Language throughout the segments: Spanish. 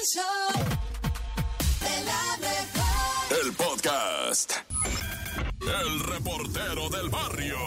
El show de la mejor. El podcast. El reportero del barrio.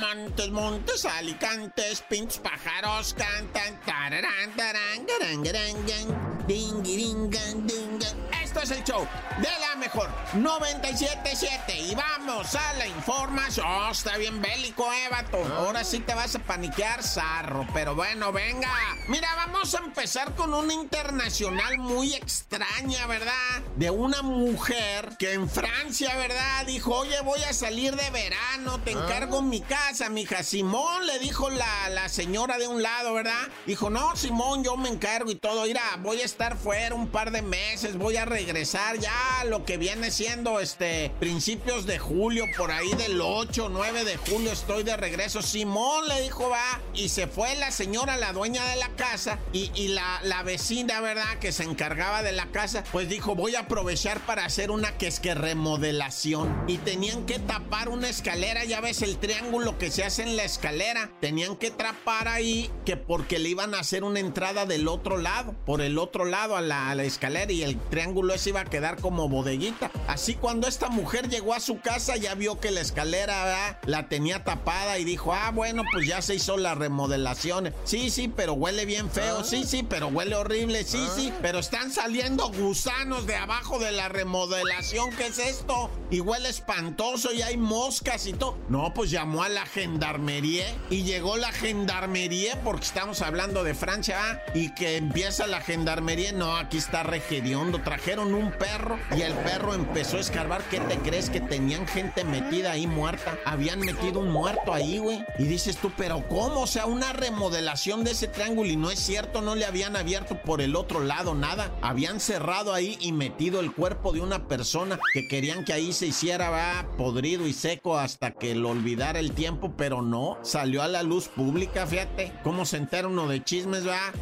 Montes, montes, alicantes, pinches pájaros cantan. tararán, tarán, garán, garán, ding, ding. Esto es el show de la mejor 977 y vamos a la información. Oh, está bien bélico, eh, vato. Ahora sí te vas a paniquear, zarro. Pero bueno, venga. Mira, vamos a empezar con una internacional muy extraña, ¿verdad? De una mujer que en Francia, ¿verdad? Dijo, oye, voy a salir de verano, te encargo mi casa, mija. Simón, le dijo la, la señora de un lado, ¿verdad? Dijo, no, Simón, yo me encargo y todo. Mira, voy a estar fuera un par de meses, voy a regresar ya a lo que viene siendo este principios de julio, por ahí del 8, 9 de julio estoy de regreso. Simón le dijo, va, y se fue la señora, la dueña de la casa, y, y la, la vecina, ¿verdad? Que se encargaba de la casa, pues dijo, voy a aprovechar para hacer una que es que remodelación. Y tenían que tapar una escalera, ya ves el triángulo que se hace en la escalera. Tenían que trapar ahí que porque le iban a hacer una entrada del otro lado, por el otro lado a la, a la escalera y el triángulo ese iba a quedar como bodeguita. Así cuando esta mujer llegó a su casa ya vio que la escalera ¿verdad? la tenía tapada y dijo, ah, bueno, pues ya se hizo la remodelación. Sí, sí, pero huele bien feo. Sí, sí, pero huele horrible. Sí, sí, pero están saliendo gusanos de abajo de la remodelación. ¿Qué es esto? Y huele espantoso y hay moscas y todo. No, pues llamó a la gendarmería y llegó la gendarmería porque estamos hablando de Francia y que empieza la gendarmería. No, aquí está regediondo. Trajeron un perro y el perro empezó a escarbar. ¿Qué te crees que tenían gente metida ahí muerta? Habían metido un muerto ahí, güey. Y dices tú, pero ¿cómo? O sea, una remodelación de ese triángulo y no es cierto, no le habían abierto por el otro lado nada. Habían cerrado ahí y metido el cuerpo de una persona que querían que ahí se hiciera va podrido y seco hasta que lo olvidara el tiempo, pero no, salió a la luz pública, fíjate. ¿Cómo se entera uno de chismes, va?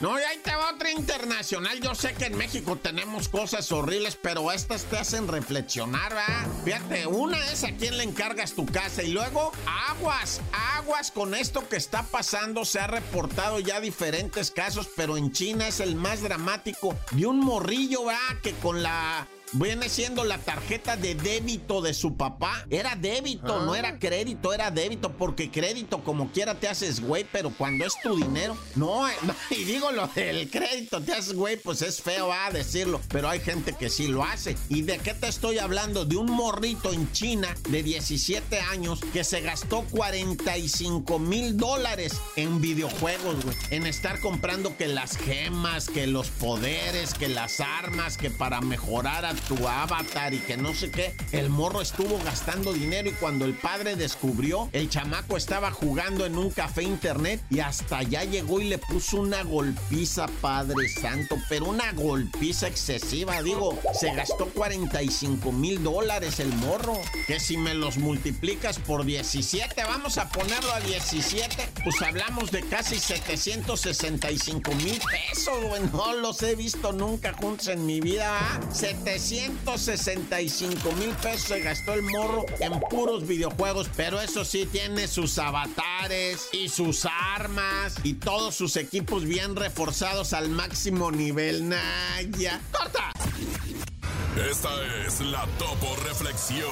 No, y ahí te va otra internacional. Yo sé que en México tenemos cosas horribles, pero estas te hacen reflexionar, ¿va? Fíjate, una es a quién le encargas tu casa y luego aguas, aguas con esto que está pasando. Se ha reportado ya diferentes casos, pero en China es el más dramático. De un morrillo, ¿va? Que con la Viene siendo la tarjeta de débito de su papá. Era débito, no era crédito, era débito, porque crédito como quiera te haces güey, pero cuando es tu dinero, no, eh, no, y digo lo del crédito, te haces güey, pues es feo a decirlo, pero hay gente que sí lo hace. ¿Y de qué te estoy hablando? De un morrito en China de 17 años que se gastó 45 mil dólares en videojuegos, güey, en estar comprando que las gemas, que los poderes, que las armas, que para mejorar a tu avatar y que no sé qué. El morro estuvo gastando dinero y cuando el padre descubrió, el chamaco estaba jugando en un café internet y hasta allá llegó y le puso una golpiza, Padre Santo, pero una golpiza excesiva, digo, se gastó 45 mil dólares el morro, que si me los multiplicas por 17, vamos a ponerlo a 17, pues hablamos de casi 765 mil pesos, güey, no los he visto nunca juntos en mi vida, ¿eh? 700 165 mil pesos se gastó el morro en puros videojuegos, pero eso sí tiene sus avatares y sus armas y todos sus equipos bien reforzados al máximo nivel. Naya, corta. Esta es la topo reflexión.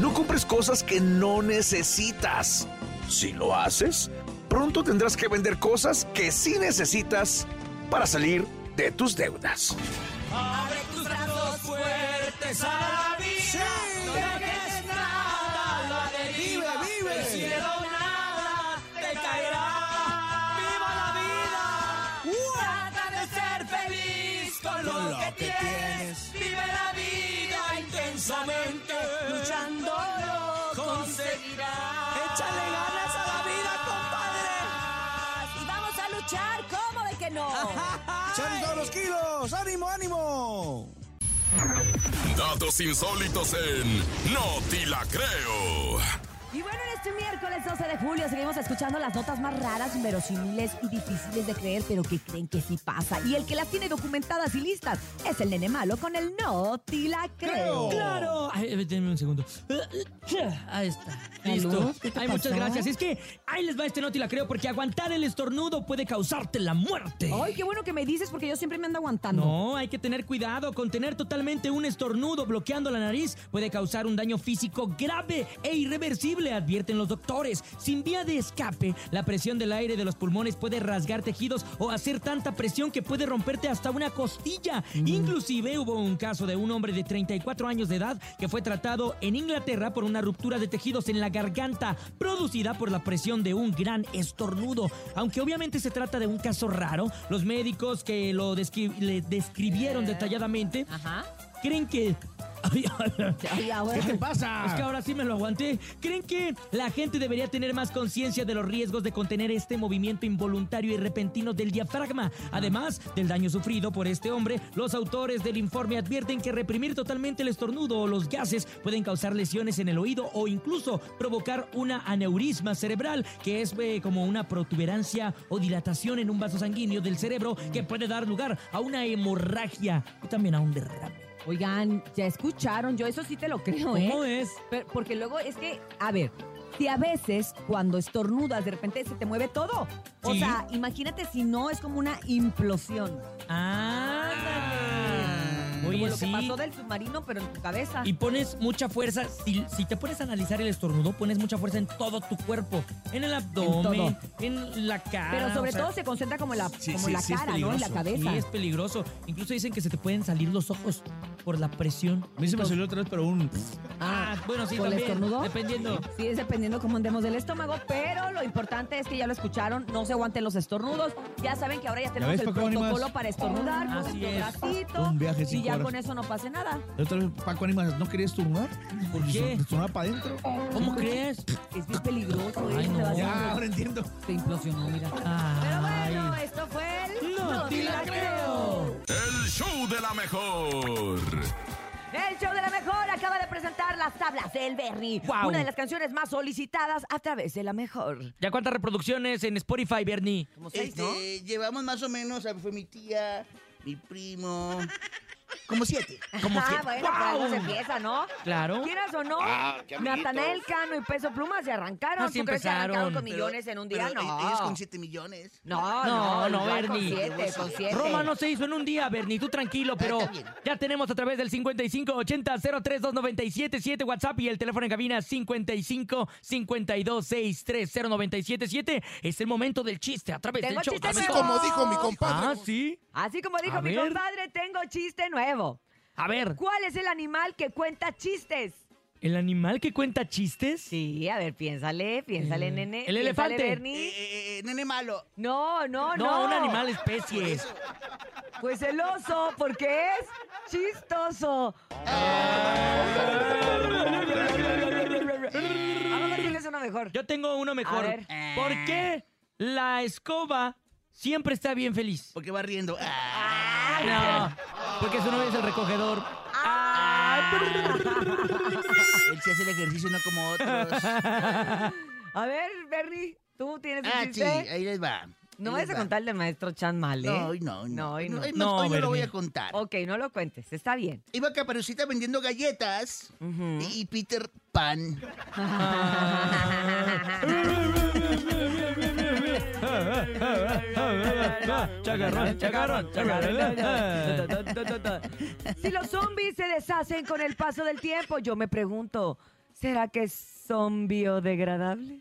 No compres cosas que no necesitas. Si lo haces, pronto tendrás que vender cosas que sí necesitas para salir de tus deudas. Datos insólitos en No Te La Creo. Y bueno, en este miércoles 12 de julio seguimos escuchando las notas más raras, inverosímiles y difíciles de creer, pero que creen que sí pasa. Y el que las tiene documentadas y listas es el nene malo con el no te la creo. ¡Claro! Ay, eh, denme un segundo. Ahí está. Listo. Salud, ¿qué te Ay, muchas gracias. Es que ahí les va este no te la creo porque aguantar el estornudo puede causarte la muerte. Ay, qué bueno que me dices porque yo siempre me ando aguantando. No, hay que tener cuidado. Contener totalmente un estornudo bloqueando la nariz puede causar un daño físico grave e irreversible, advierten los doctores. Sin vía de escape, la presión del aire de los pulmones puede rasgar tejidos o hacer tanta presión que puede romperte hasta una costilla. Inclusive hubo un caso de un hombre de 34 años de edad que fue tratado en Inglaterra por una ruptura de tejidos en la garganta producida por la presión de un gran estornudo. Aunque obviamente se trata de un caso raro, los médicos que lo descri- le describieron detalladamente Ajá. creen que... Ay, ay, Ay, ahora. ¿Qué te pasa? es que ahora sí me lo aguanté. ¿Creen que la gente debería tener más conciencia de los riesgos de contener este movimiento involuntario y repentino del diafragma? Además del daño sufrido por este hombre, los autores del informe advierten que reprimir totalmente el estornudo o los gases pueden causar lesiones en el oído o incluso provocar una aneurisma cerebral, que es eh, como una protuberancia o dilatación en un vaso sanguíneo del cerebro que puede dar lugar a una hemorragia y también a un derrame. Oigan, ya escucharon, yo eso sí te lo creo, ¿eh? ¿Cómo es? Pero- porque luego es que, a ver, si a veces cuando estornudas de repente se te mueve todo. O Sí. sea, imagínate si no es como una implosión. Como Oye, lo sí. que pasó del submarino, pero en tu cabeza. Y pones mucha fuerza. Si, si te pones a analizar el estornudo, pones mucha fuerza en todo tu cuerpo. En el abdomen, en, la cara. pero sobre o sea, todo se concentra como en la, sí, como sí, en la sí es cara, ¿no? En la cabeza. Sí, es peligroso. Incluso dicen que se te pueden salir los ojos por la presión. A mí se me salió otra vez, pero un. Ah, bueno, sí, ¿Por el también. estornudo? Dependiendo. Sí, es dependiendo cómo andemos del estómago, pero lo importante es que ya lo escucharon, no se aguanten los estornudos. Ya saben que ahora ya tenemos el protocolo para estornudar, con Así nuestro es. bracito. Un viaje de y ya con eso no pase nada. La otra vez Paco Animas no quería estornudar. ¿Por qué? Estornudaba para adentro. ¿Cómo crees? Es bien peligroso, Ay, ¿eh? no. Te Ya, ahora entiendo. Se implosionó, mira. Pero bueno, esto fue el... No te la creo. El show de la mejor. El show de la mejor acaba de presentar las tablas del Bernie. Guau. Una de las canciones más solicitadas a través de la mejor. ¿Ya cuántas reproducciones en Spotify, Bernie? Como seis, Este, ¿no? llevamos más o menos, fue mi tía, mi primo, como siete. Como ah, que- bueno, por algo se empieza, ¿no? Claro. Quieras o no, Ah, qué amiguitos. Natanael Cano y Peso Pluma se arrancaron. Así ¿Tú crees que arrancaron empezaron. con millones en un día? Pero no. Ellos con siete millones. No, No, no, no, igual Bernie. Con siete, con siete. Roma no se hizo en un día, Bernie, tú tranquilo, pero está bien. ya tenemos a través del 5580 032 WhatsApp y el teléfono en cabina 55 52 63 0977. Es el momento del chiste a través Tengo del show. chiste Así nuevo. como dijo mi compadre. Ah, sí. Así como dijo A mi ver. compadre, tengo chiste nuevo. A ver, ¿Cuál es el animal que cuenta chistes? ¿el animal que cuenta chistes? Sí, a ver, piénsale, piénsale, Eh, nene. el piénsale, elefante. Eh, Bernie. eh, eh, nene malo. No, no, no. No, un animal especie. Pues el oso, porque es chistoso. A ver, tienes uno mejor. Yo tengo uno mejor. A ver. ¿Por qué la escoba siempre está bien feliz? Porque va riendo. Ah, No, porque su novio es el recogedor. él se hace el ejercicio no como otros. A ver, Bernie, tú tienes un Ah, sí, ahí les va. No vayas a va. contar el maestro Chan mal, ¿eh? No, no, No, no. hoy no. Hoy No, hoy no lo voy a contar. Ok, no lo cuentes, está bien. Iba Caperucita vendiendo galletas y Peter Pan. Chacarrón, chacarrón, chacarrón. Si los zombies se deshacen con el paso del tiempo, yo me pregunto, ¿será que son biodegradable?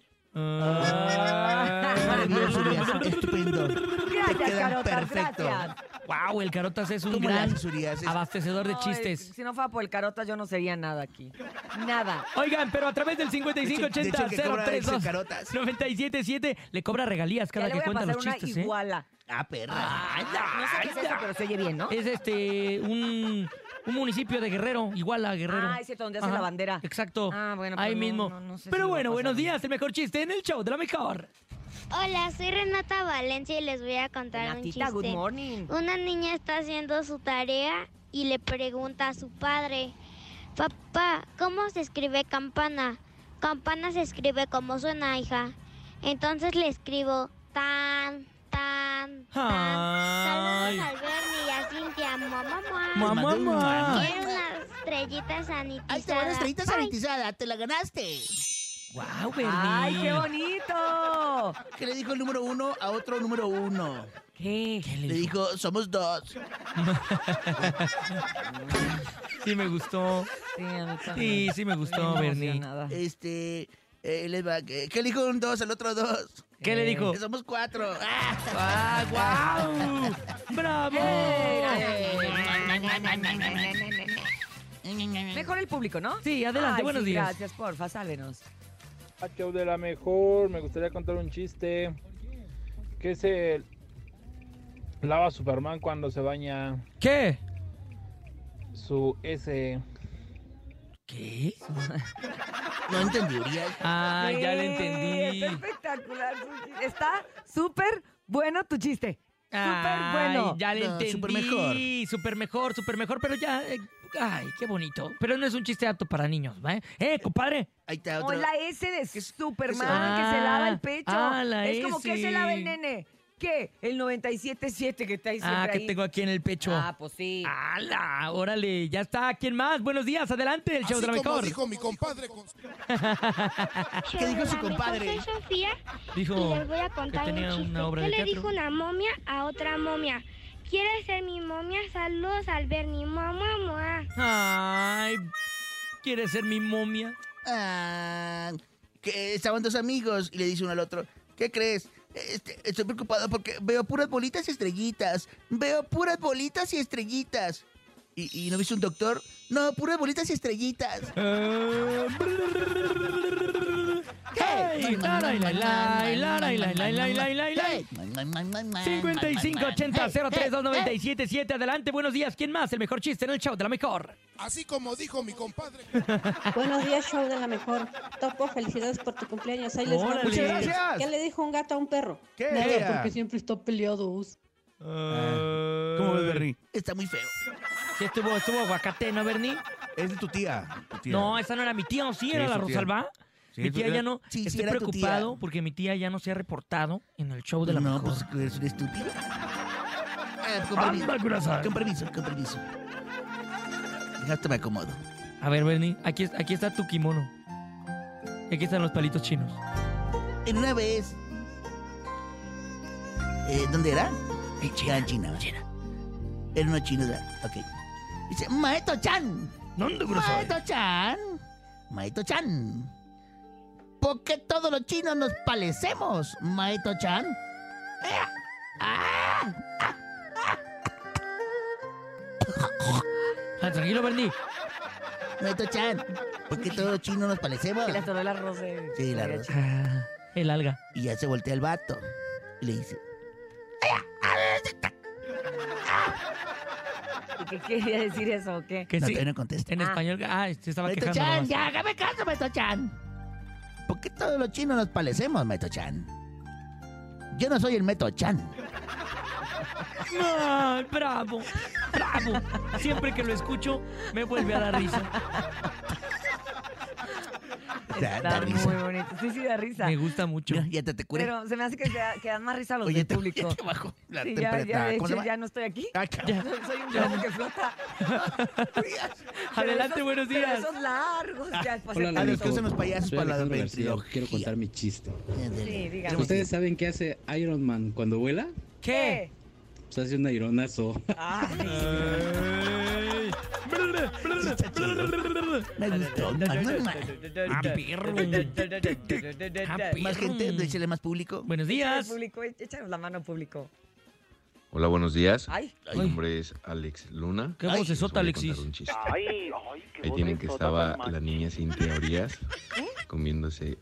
Maravilloso, Urias, estupendo. Te Gracias, perfecto. gracias. Wow, el Carotas es un ¿Cómo le gran haces, Urias? Es- abastecedor de Ay, chistes. si no fuera por el Carotas, yo no sería nada aquí. Nada. Oigan, pero a través del De hecho, 5580 el que cobra es el 032 Carotas. 977 le cobra regalías Ya cada le que voy a cuenta pasar los una chistes, ¿eh? iguala. Ah, perra. No sé qué es eso, pero se oye bien, ¿no? Es este un, un municipio de Guerrero, igual a Guerrero. Ah, es cierto, donde hace la bandera. Exacto. Ah, bueno, pues Ahí no, mismo. no, no sé si Pero me va a bueno, pasar buenos días, el mejor chiste en el show de la mejor. Hola, soy Renata Valencia y les voy a contar un chiste. good morning. Una niña está haciendo su tarea y le pregunta a su padre, papá, ¿cómo se escribe campana? Campana se escribe como suena, hija. Entonces le escribo tan, tan, tan. Ay. Saludos al Bernie y a Cintia. Mamá, mamá. Mamá, mamá. Quiero una estrellita sanitizada. Ahí te va una estrellita sanitizada, te la ganaste. Wow, Bernie. ¡Ay, qué bonito! ¿Qué le dijo el número uno a otro número uno? ¿Qué? Le dijo, somos dos. Sí me gustó. Sí. Sí, sí me gustó, Bernie. Este, eh, les va, ¿qué, qué le dijo un dos al otro dos? ¿Qué le dijo? Que somos cuatro. ¡Ah! ¡Ah, wow! ¡Bravo! Mejor el público, ¿no? Sí, adelante, Ay, buenos sí, días. Gracias, porfa, sálvenos. Ah, show de la mejor, me gustaría contar un chiste. ¿Qué se lava Superman cuando se baña ¿Qué? su S? ¿Qué? No entendí, Uriel. Ah, ya le Sí, entendí. Está espectacular. su chiste. Está súper bueno tu chiste. Súper Ay, bueno. Ya le No, entendí. súper mejor. Súper mejor, súper mejor, pero ya. eh, ay, qué bonito. Pero no es un chiste apto para niños, ¿va? ¿Eh, compadre? Ahí está O otro. la S de Superman Ah, que se lava el pecho. ah, la es como S. que se lava el nene. ¿Qué? El 97.7 que está ahí siempre Ah, que ahí. tengo aquí en el pecho. Ah, pues sí. ¡Hala! Órale, ya está. ¿Quién más? Buenos días, adelante, el show de la mejor. mi compadre con ¿Qué dijo su compadre? Soy Sofía Dijo y les voy a contar que tenía un chiste. una obra ¿Qué de le teatro. dijo una momia a otra momia? ¿Quieres ser mi momia? Saludos al Bernie. Mamá, mamá. Ay, ¿quieres ser mi momia? Ah, que estaban dos amigos y le dice uno al otro, ¿qué crees? Este, estoy preocupado porque veo puras bolitas y estrellitas. Veo puras bolitas y estrellitas. ¿Y, y no viste un doctor? No, puras bolitas y estrellitas. 5580-032977. Adelante, buenos días. ¿Quién más? El mejor chiste en el show de la mejor. Así como dijo mi compadre. Buenos días, show de la mejor. Topo, felicidades por tu cumpleaños. Ahí les. Muchas gracias. ¿Qué le dijo un gato a un perro? ¿Qué? Nada, porque siempre está peleados. ¿Cómo ves, Bernie? Está muy feo. Sí, estuvo, estuvo aguacate, ¿no, Bernie? Es de tu tía. tu tía. No, esa no era mi tía, ¿o sí? Sí, ¿Era la tía. Sí, mi tía ya no. Sí, sí, Estoy tu preocupado porque mi tía ya no se ha reportado en el show de la no, mejor. pues eres un estúpido. Ah, con, Anda, permiso, corazón. con permiso, con permiso. Hasta me acomodo. A ver, Bernie, aquí, aquí está tu kimono. Y aquí están los palitos chinos. En una vez. Eh, ¿Dónde era? En China. En China. China. Era uno chino, ¿verdad? Ok. Dice, Maeto Chan. ¿Dónde, Maeto Chan. Maeto Chan. ¿Por qué todos los chinos nos parecemos, Maeto Chan? Eh, ah, Ah, tranquilo, Bernie. Maeto Chan. ¿Por qué todos los chinos nos parecemos? Que le atoró el arroz. Sí, la rosa. Ah, el alga. Y ya se voltea el vato. Y le dice, ¿Y qué quería decir eso o qué? Que no, sí. todavía no contesta. En Ah. español. Ah, se estaba Maeto quejando. Chan, nomás. ya, hágame caso, Maeto Chan. ¿Por qué todos los chinos nos parecemos, Maeto Chan? Yo no soy el Meto Chan. Ay, bravo, bravo. Siempre que lo escucho, me vuelve a dar risa. Da- da Está risa. muy bonito. Sí, sí, da risa. Me gusta mucho. Mira, ya te, te curé. Pero se me hace que, dan más risa los Oye, del te, público. ya te bajó la Sí, ya, ya, temperatura. de ¿Cómo se hecho, ya no estoy aquí. Cabrón. Soy, un globo que flota. Adelante, esos- buenos pero días. esos largos. Ya, después Hola, se la A los que usan los payasos Soy para la ventriloquía. Quiero contar mi chiste. Sí, dígame. ¿Ustedes saben qué hace Iron Man cuando vuela? ¿Qué? Pues hace un aironazo. Me gustó. Ah, perro. Más gente, échale más público. Buenos días. público, échanos la mano público. Hola, buenos días. Ay, Mi nombre es Alex Luna. Qué Ay, vocesota, Les voy a Alexis. Ay, ay, Ahí tienen que estaba la niña sin teorías comiéndose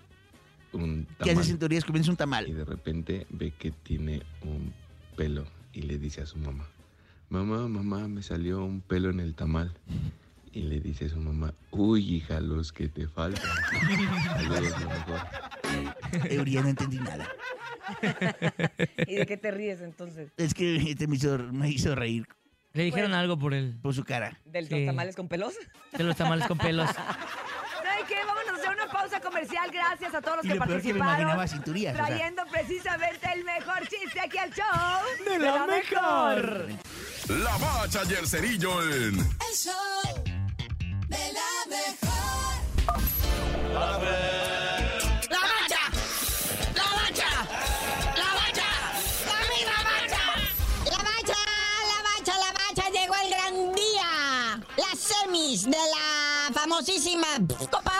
un ¿Qué haces tamal en teorías? Comienza un y tamal. de repente ve que tiene un pelo y le dice a su mamá, mamá, mamá, me salió un pelo en el tamal. Y le dice a su mamá, uy, hija, los que te faltan. Saludos, lo mejor. Euría, no entendí nada. ¿y de qué te ríes entonces? Es que este me hizo, me hizo reír Le dijeron algo por el por su cara. ¿Del Sí. los tamales con pelos? de los tamales con pelos. ¿Sabe qué? Vámonos a una pausa. comercial. Gracias a todos los Y que lo peor que me participaron. imaginaba cinturillas, o sea. Trayendo precisamente el mejor chiste aquí al show. De la mejor. La bacha y el cerillo en El show de la mejor. ¡La bacha! ¡La bacha! ¡La bacha! ¡La misma bacha! La bacha, la bacha, la bacha, llegó el gran día. Las semis de la famosísima Copa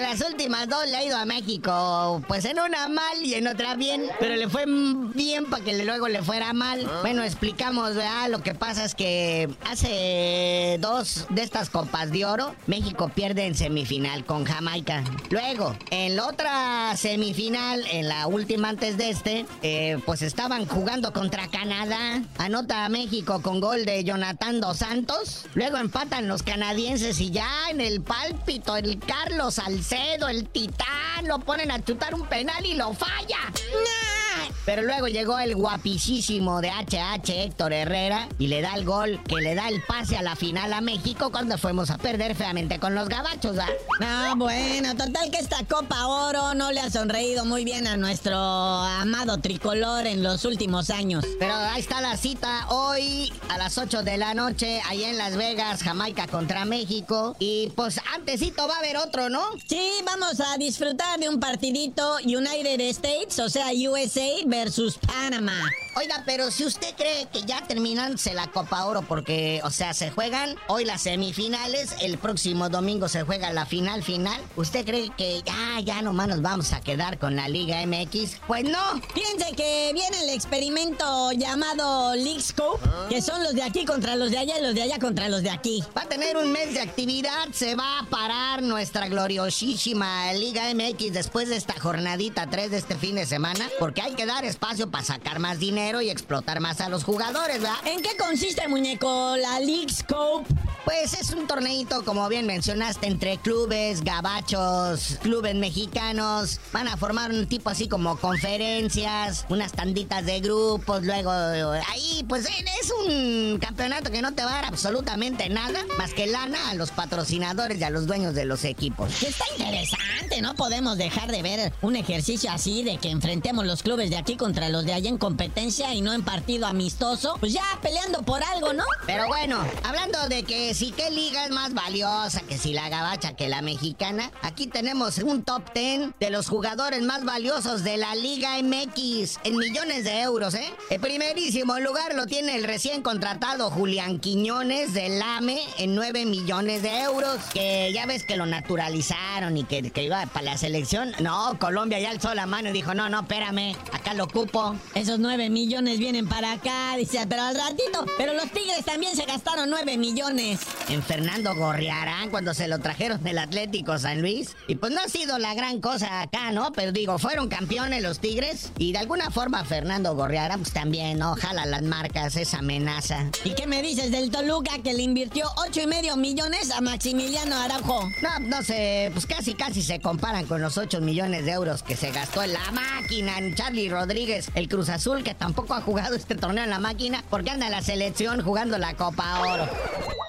Las últimas dos le ha ido a México, pues en una mal y en otra bien, pero le fue bien para que luego le fuera mal. Bueno, explicamos, ¿verdad? Lo que pasa es que hace dos de estas Copas de Oro, México pierde en semifinal con Jamaica. Luego, en la otra semifinal, en la última antes de este, eh, pues estaban jugando contra Canadá. Anota a México con gol de Jonathan Dos Santos. Luego empatan los canadienses y ya en el pálpito, el Carlos Salcedo, el titán, lo ponen a chutar un penal y lo falla. ¡Nah! Pero luego llegó el guapísimo de HH Héctor Herrera y le da el gol que le da el pase a la final a México cuando fuimos a perder feamente con los gabachos, ¿va? Ah, bueno, total que esta Copa Oro no le ha sonreído muy bien a nuestro amado tricolor en los últimos años. Pero ahí está la cita hoy a las 8 de la noche, ahí en Las Vegas, Jamaica contra México. Y pues antesito va a haber otro, ¿no? Sí, vamos a disfrutar de un partidito United States, o sea, USA versus Panamá. Oiga, pero si usted cree que ya terminándose la Copa Oro, porque, o sea, se juegan hoy las semifinales, el próximo domingo se juega la final final, ¿usted cree que ya, ya nomás nos vamos a quedar con la Liga MX? Pues no. Piense que viene el experimento llamado League Scope, que son los de aquí contra los de allá y los de allá contra los de aquí. Va a tener un mes de actividad, se va a parar nuestra gloriosísima Liga MX después de esta jornadita 3 de este fin de semana, porque hay que dar espacio para sacar más dinero y explotar más a los jugadores, ¿verdad? ¿En qué consiste, muñeco, la League Scope? Pues es un torneito, como bien mencionaste, entre clubes, gabachos, clubes mexicanos. Van a formar un tipo así como conferencias, unas tanditas de grupos, luego ahí pues es un campeonato que no te va a dar absolutamente nada más que lana a los patrocinadores y a los dueños de los equipos. Está interesante, no podemos dejar de ver un ejercicio así de que enfrentemos los clubes de aquí contra los de allá en competencia y no en partido amistoso. Pues ya peleando por algo, ¿no? Pero bueno, hablando de que si qué liga es más valiosa, que si la gabacha que la mexicana, aquí tenemos un top 10 de los jugadores más valiosos de la Liga MX en millones de euros, ¿eh? El primerísimo lugar lo tiene el recién contratado Julián Quiñones del AME en 9 millones de euros, que ya ves que lo naturalizaron y que, que iba para la selección. No, Colombia ya alzó la mano y dijo, no, no, espérame, acá ocupo. Esos 9 millones vienen para acá, dice, pero al ratito, pero los Tigres también se gastaron 9 millones. En Fernando Gorriarán cuando se lo trajeron del Atlético San Luis. Y pues no ha sido la gran cosa acá, ¿no? Pero digo, fueron campeones los Tigres. Y de alguna forma Fernando Gorriarán pues también, ¿no? Jala las marcas, esa amenaza. ¿Y qué me dices del Toluca que le invirtió 8 y medio millones a Maximiliano Araujo? No, no sé, pues casi casi se comparan con los 8 millones de euros que se gastó en la máquina en Charlie Rodríguez, el Cruz Azul, que tampoco ha jugado este torneo en la máquina porque anda en la selección jugando la Copa Oro.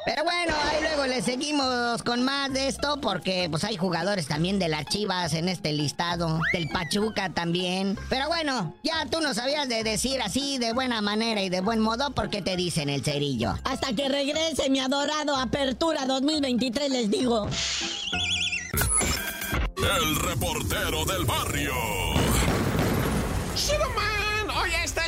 Pero bueno, ahí luego le seguimos con más de esto porque pues hay jugadores también de las Chivas en este listado, del Pachuca también. Pero bueno, ya tú no sabías de decir así de buena manera y de buen modo porque te dicen el cerillo. Hasta que regrese mi adorado Apertura 2023 les digo. el reportero del barrio. ¡Superman! Oye, este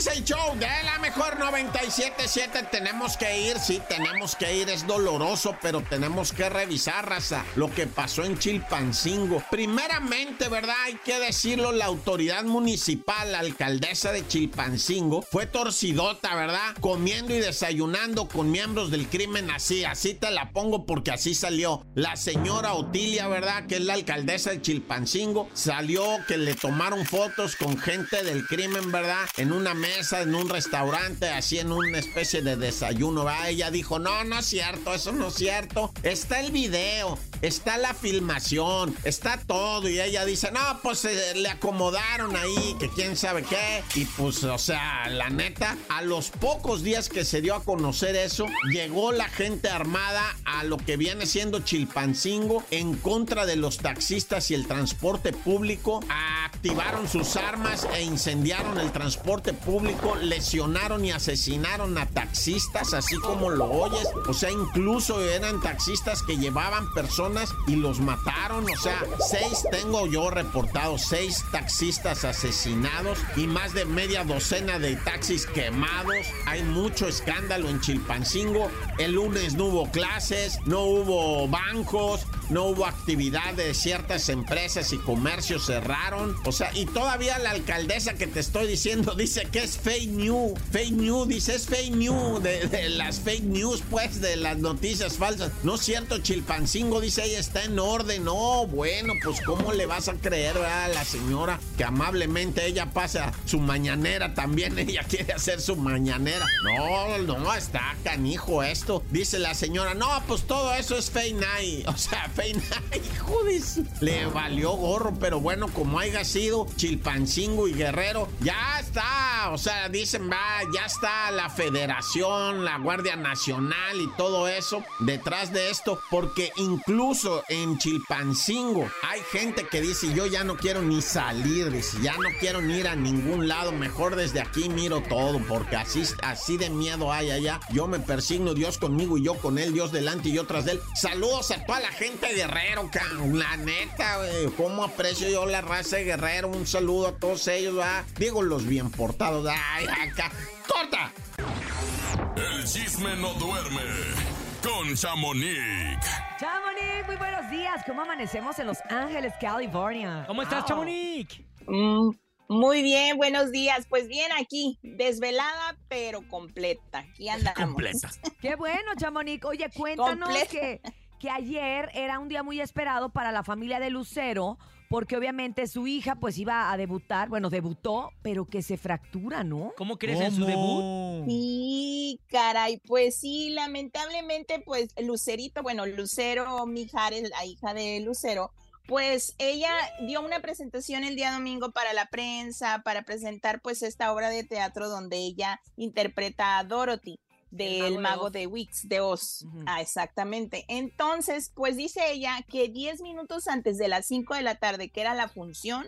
el show de la mejor 977. Tenemos que ir, sí, tenemos que ir. Es doloroso, pero tenemos que revisar, raza, lo que pasó en Chilpancingo. Primeramente, ¿verdad? Hay que decirlo, la autoridad municipal, la alcaldesa de Chilpancingo, fue torcidota, ¿verdad? Comiendo y desayunando con miembros del crimen así, así te la pongo porque así salió. La señora Otilia, ¿verdad? Que es la alcaldesa de Chilpancingo, salió que le tomaron fotos con gente del crimen, ¿verdad? En una mesa, en un restaurante así en una especie de desayuno. ¿va? Ella dijo, no, no es cierto, eso no es cierto. Está el video, está la filmación, está todo. Y ella dice, no, pues eh, le acomodaron ahí, que quién sabe qué. Y pues, o sea, la neta, a los pocos días que se dio a conocer eso, llegó la gente armada a lo que viene siendo Chilpancingo en contra de los taxistas y el transporte público. Activaron sus armas e incendiaron el transporte público, lesionaron y asesinaron a taxistas, así como lo oyes. O sea, incluso eran taxistas que llevaban personas y los mataron. O sea, seis tengo yo reportados, seis taxistas asesinados y más de media docena de taxis quemados. Hay mucho escándalo en Chilpancingo. El lunes no hubo clases, no hubo bancos, no hubo actividad de ciertas empresas y comercios cerraron. O sea, y todavía la alcaldesa que te estoy diciendo dice que es fake news. Fake news, dice es fake news de, de las fake news, pues, de las noticias falsas. No es cierto, Chilpancingo dice ella está en orden. No, bueno, pues ¿cómo le vas a creer a la señora que amablemente ella pasa su mañanera también? Ella quiere hacer su mañanera. No, no, está canijo esto. Dice la señora, no, pues todo eso es night. O sea, de su- Le valió gorro, pero bueno, como haya sido Chilpancingo y Guerrero, ya está. O sea, dicen, va, ya está la federación, la Guardia Nacional y todo eso detrás de esto, porque incluso en Chilpancingo hay gente que dice, yo ya no quiero ni salir, dice, ya no quiero ni ir a ningún lado, mejor desde aquí miro todo, porque así, así de miedo hay allá. Yo me persigno, Dios conmigo y yo con él, Dios delante y yo tras de él. Saludos a toda la gente Guerrero, cabrón. La neta, güey. ¿Cómo aprecio yo la raza de Guerrero? Un saludo a todos ellos, ¿va? Digo los bien portados. Ay, acá. ¡Corta! El chisme no duerme con Chamonix. Chamonix, muy buenos días. ¿Cómo amanecemos en Los Ángeles, California? ¿Cómo estás, Wow. Chamonix? Mm, muy bien, buenos días. Pues bien, aquí, desvelada, pero completa. Aquí andamos. Qué bueno, Chamonix. Oye, cuéntanos Completa. que, que ayer era un día muy esperado para la familia de Lucero, porque obviamente su hija pues iba a debutar, bueno, debutó, pero que se fractura, ¿no? ¿Cómo crees en su debut? Sí, caray, pues sí, lamentablemente, pues Lucerito, bueno, Lucero Mijares, la hija de Lucero, pues ella dio una presentación el día domingo para la prensa, para presentar pues esta obra de teatro donde ella interpreta a Dorothy del Mago mago de Wix, de Oz. Ah, exactamente. Entonces, pues dice ella que 10 minutos antes de las 5 de la tarde, que era la función,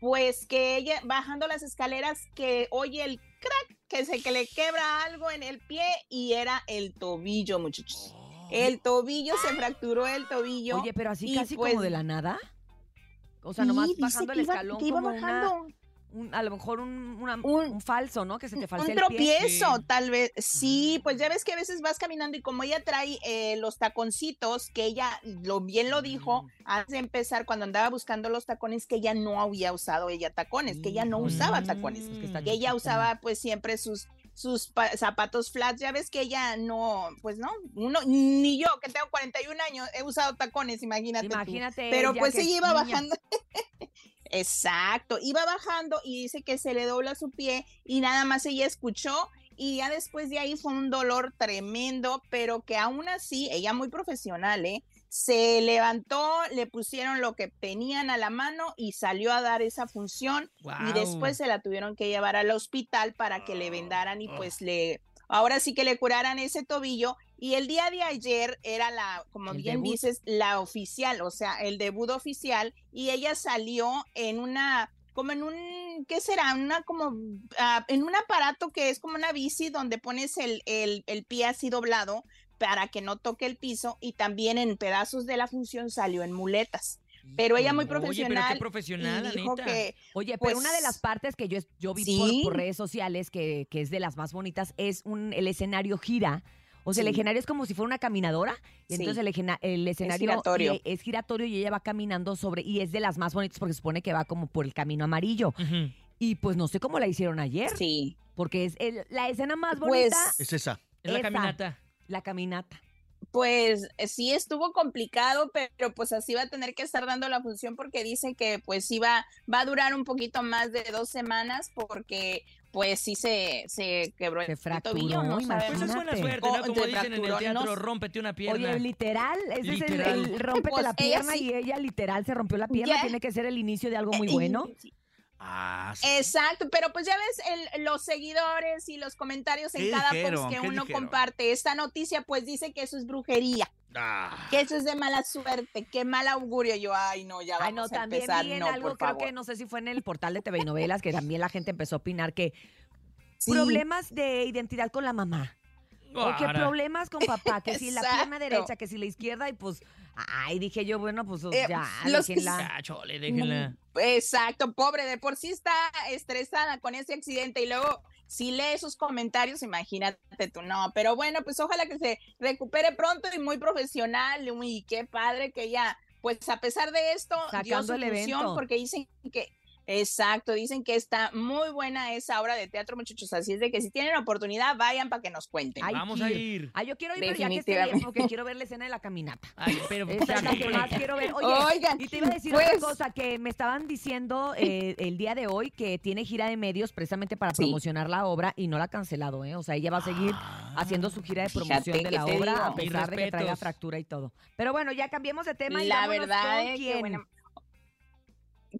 pues que ella bajando las escaleras que oye el crack, que se que le quebra algo en el pie y era el tobillo, muchachos. El tobillo se fracturó el tobillo. Oye, pero así casi pues, como de la nada. O sea, nomás bajando el iba- escalón que iba como una- bajando. Un- a lo mejor un, una- un falso, ¿no? Que se te falsea un el pie. tropiezo, tal vez. Sí, pues ya ves que a veces vas caminando y como ella trae eh, los taconcitos, que ella lo bien lo dijo antes de empezar cuando andaba buscando los tacones, que ella no había usado ella tacones, que ella no usaba tacones, que ella usaba pues siempre sus sus pa- zapatos flats, ya ves que ella no, pues no, uno, ni yo que tengo 41 años he usado tacones, imagínate. tú. Imagínate Pero ella pues ella iba niña. bajando. Exacto, iba bajando y dice que se le dobla su pie y nada más ella escuchó y ya después de ahí fue un dolor tremendo, pero que aún así, ella muy profesional, ¿eh? Se levantó, le pusieron lo que tenían a la mano y salió a dar esa función y Guau. después se la tuvieron que llevar al hospital para que le vendaran y pues le, ahora sí que le curaran ese tobillo y el día de ayer era la, como El bien debut. dices, la oficial, o sea, el debut oficial y ella salió en una como en un, ¿qué será? Una como, ah, en un aparato que es como una bici donde pones el, el, el pie así doblado para que no toque el piso y también en pedazos de la función salió en muletas. Pero ella muy Oye, pero qué profesional. profesional, dijo neta. que, Oye, pues, pero una de las partes que yo, es- yo vi Sí. por, por redes sociales, que, que es de las más bonitas, es un, el escenario gira. O sea, el escenario es como si fuera una caminadora. Y Sí. entonces el, escenario giratorio. y- es giratorio y ella va caminando sobre. Y es de las más bonitas porque se supone que va como por el camino amarillo. Y pues no sé cómo la hicieron ayer. Sí. Porque es el- la escena más Pues, bonita. Es esa. Es la esa, caminata. La caminata. Pues eh, sí estuvo complicado, pero pues así va a tener que estar dando la función porque dice que pues sí va, va a durar un poquito más de dos semanas porque pues sí se, se quebró el fracturó, tobillo, ¿no? Pues es buena suerte, ¿no? Co- Como se dicen en el teatro, no- rómpete una pierna. Oye, literal, ese es el, Literal. el rómpete Pues la ella pierna sí. y ella literal se rompió la pierna. Ya. Tiene que ser el inicio de algo muy Eh, bueno. Ah, sí. Exacto, pero pues ya ves el- los seguidores y los comentarios en ¿Qué cada dijeron? post que ¿Qué uno dijeron? comparte esta noticia, pues dice que eso es brujería, Ah. que eso es de mala suerte, que mal augurio. Yo, ay, no, ya Ay, vamos no, a también empezar. vi en no, algo, por creo favor. que no sé si fue en el portal de TV y novelas, que también la gente empezó a opinar que Sí. problemas de identidad con la mamá. O que problemas con papá, que si la pierna derecha, que si la izquierda, y pues, ay, dije yo, bueno, pues Eh, ya, los que déjenla. Ya, chole, déjenla. Exacto, pobre, de por sí está estresada con ese accidente y luego si lee esos comentarios, imagínate tú, no, pero bueno, pues ojalá que se recupere pronto y muy profesional, y qué padre que ella, pues a pesar de esto, dio Sacando su el función evento. porque dicen que, exacto, dicen que está muy buena esa obra de teatro, muchachos, así es de que si tienen oportunidad, vayan para que nos cuenten. Vamos que a ir. Ah, yo quiero ir, pero ya que esté bien, Definitivamente. porque quiero ver la escena de la caminata. Ay, pero Esa es la que más quiero ver. Oye, Oigan, y te iba a decir pues- otra cosa que me estaban diciendo eh, el día de hoy que tiene gira de medios precisamente para Sí. promocionar la obra y no la ha cancelado, ¿eh? O sea, ella va a seguir haciendo su gira de promoción de que la obra digo. a pesar de que traiga fractura y todo. Pero bueno, ya cambiemos de tema y La vámonos verdad, con eh, qué quién. buena-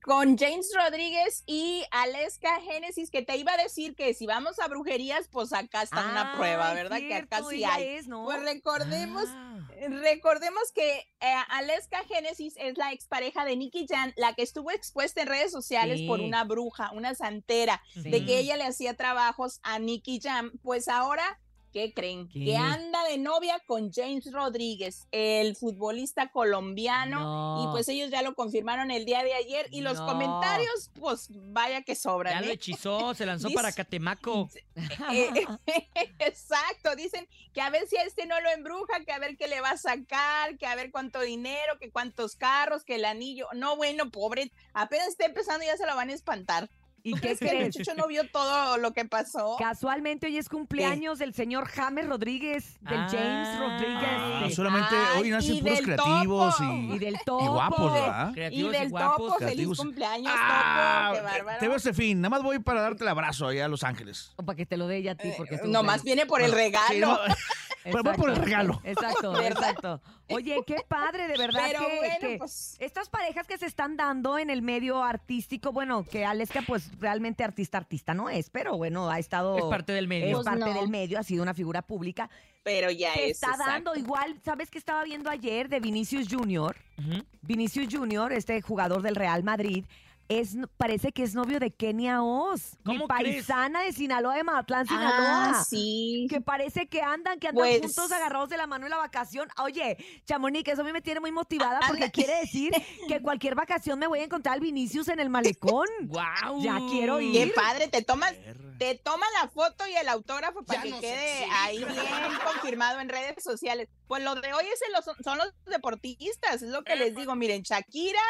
Con James Rodríguez y Aleska Génesis, que te iba a decir que si vamos a brujerías, pues acá está una prueba, Ay, ¿verdad? que acá sí hay. es, ¿no? Pues recordemos, Ah. recordemos que eh, Aleska Génesis es la expareja de Nicky Jan, la que estuvo expuesta en redes sociales por una bruja, una santera, de que ella le hacía trabajos a Nicky Jam. Pues ahora, ¿qué creen? ¿Qué? Que anda de novia con James Rodríguez, el futbolista colombiano. No. Y pues ellos ya lo confirmaron el día de ayer. Y los No. comentarios, pues vaya que sobran. Ya lo ¿eh? hechizó, se lanzó Dice- para Catemaco. Eh, exacto, dicen que a ver si a este no lo embruja, que a ver qué le va a sacar, que a ver cuánto dinero, que cuántos carros, que el anillo. No, bueno, pobre, apenas está empezando ya se lo van a espantar. ¿Y ¿Tú qué crees que el no vio todo lo que pasó? Casualmente hoy es cumpleaños del señor James Rodríguez, del Ah. James Rodríguez. Ah, de- solamente Ay, hoy nacen y puros creativos y, y del y topo. guapos, ¿verdad? Y Creativos del guapos. topo, feliz cumpleaños, Ah, topo, qué bárbaro. te veo este fin, nada más voy para darte el abrazo allá a Los Ángeles. O para que te lo dé ella a ti, porque es tu Nomás viene por el regalo. sí, no, pero voy por el regalo. Exacto, exacto. Oye, qué padre, de verdad Pero que, bueno, que pues- estas parejas que se están dando en el medio artístico, bueno, que Aleska pues realmente artista artista no es, pero bueno, ha estado Es parte del medio. es Pues parte no. del medio, ha sido una figura pública. Pero ya Se es. está dando igual, ¿sabes qué estaba viendo ayer de Vinicius Junior? Vinicius Junior, este jugador del Real Madrid, es, parece que es novio de Kenia Oz, mi paisana de Sinaloa, de Mazatlán, Sinaloa. Ah, sí. Que parece que andan, que andan Pues- juntos agarrados de la mano en la vacación. Oye, Chamonix, eso a mí me tiene muy motivada porque Anda. quiere decir que cualquier vacación me voy a encontrar al Vinicius en el malecón. ¡Guau! Ya quiero ir. Qué padre, te tomas, te toma la foto y el autógrafo para Ya que quede ahí bien confirmado en redes sociales. Pues lo de hoy es en los- son los deportistas, es lo que les digo. Miren, Shakira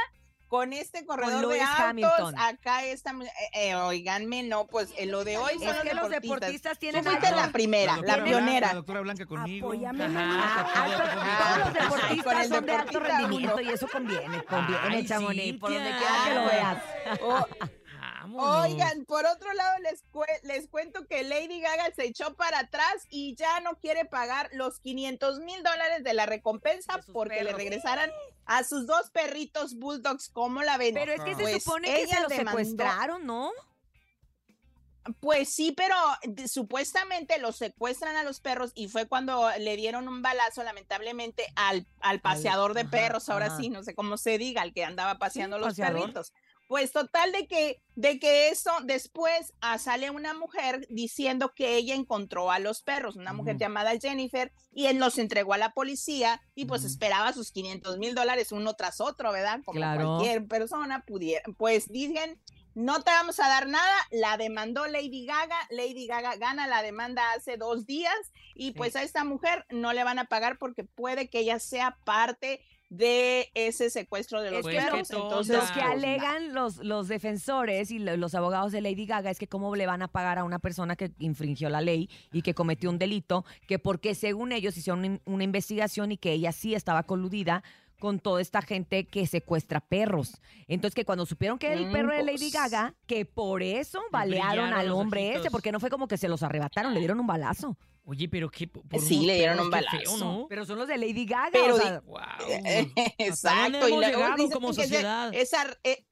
con este corredor de Lewis autos, Hamilton. acá está, eh, eh, oiganme, no, pues eh, lo de hoy son Es los que los deportistas. deportistas tienen Tú fuiste la primera, la, Blanca- pionera. la doctora Blanca conmigo. Apóyame, Ajá, Ah, todo, Todos los Con deportistas el son de alto rendimiento uno. y eso conviene, conviene, Ay, Chamonix, por donde quiera que lo veas. Oh, Vámonos. Oigan, por otro lado les, cue- les cuento que Lady Gaga se echó para atrás y ya no quiere pagar los 500 mil dólares de la recompensa De porque le perros. regresaran a sus dos perritos bulldogs. ¿Cómo la ven? Pero es que se Pues supone que se ella los demandó- secuestraron, ¿no? Pues sí, pero supuestamente los secuestran a los perros y fue cuando le dieron un balazo, lamentablemente, al, al paseador de ajá, perros, ahora ajá. sí, no sé cómo se diga, al que andaba paseando los paseador. perritos. Pues total de que, de que eso después ah, sale una mujer diciendo que ella encontró a los perros, una mujer llamada Jennifer, y él los entregó a la policía y pues esperaba sus 500 mil dólares uno tras otro, ¿verdad? Como Claro. cualquier persona pudiera. Pues dicen, no te vamos a dar nada, la demandó Lady Gaga, Lady Gaga gana la demanda hace dos días y pues a esta mujer no le van a pagar porque puede que ella sea parte de ese secuestro de los Es que perros. tonta. Entonces, Lo que pues, alegan los, los defensores y lo- los abogados de Lady Gaga es que cómo le van a pagar a una persona que infringió la ley y que cometió un delito, que porque según ellos hicieron una, investigación y que ella sí estaba coludida con toda esta gente que secuestra perros. Entonces que cuando supieron que era el perro de Lady. Gaga, que por eso balearon al hombre ojitos. ese, porque no fue como que se los arrebataron, le dieron un balazo. Oye, pero qué. por Sí, le dieron un qué balazo. feo, ¿no? Pero son los de Lady Gaga. Pero o di- sea, Exacto. hemos Y llegado dicen como sociedad? esa, eh,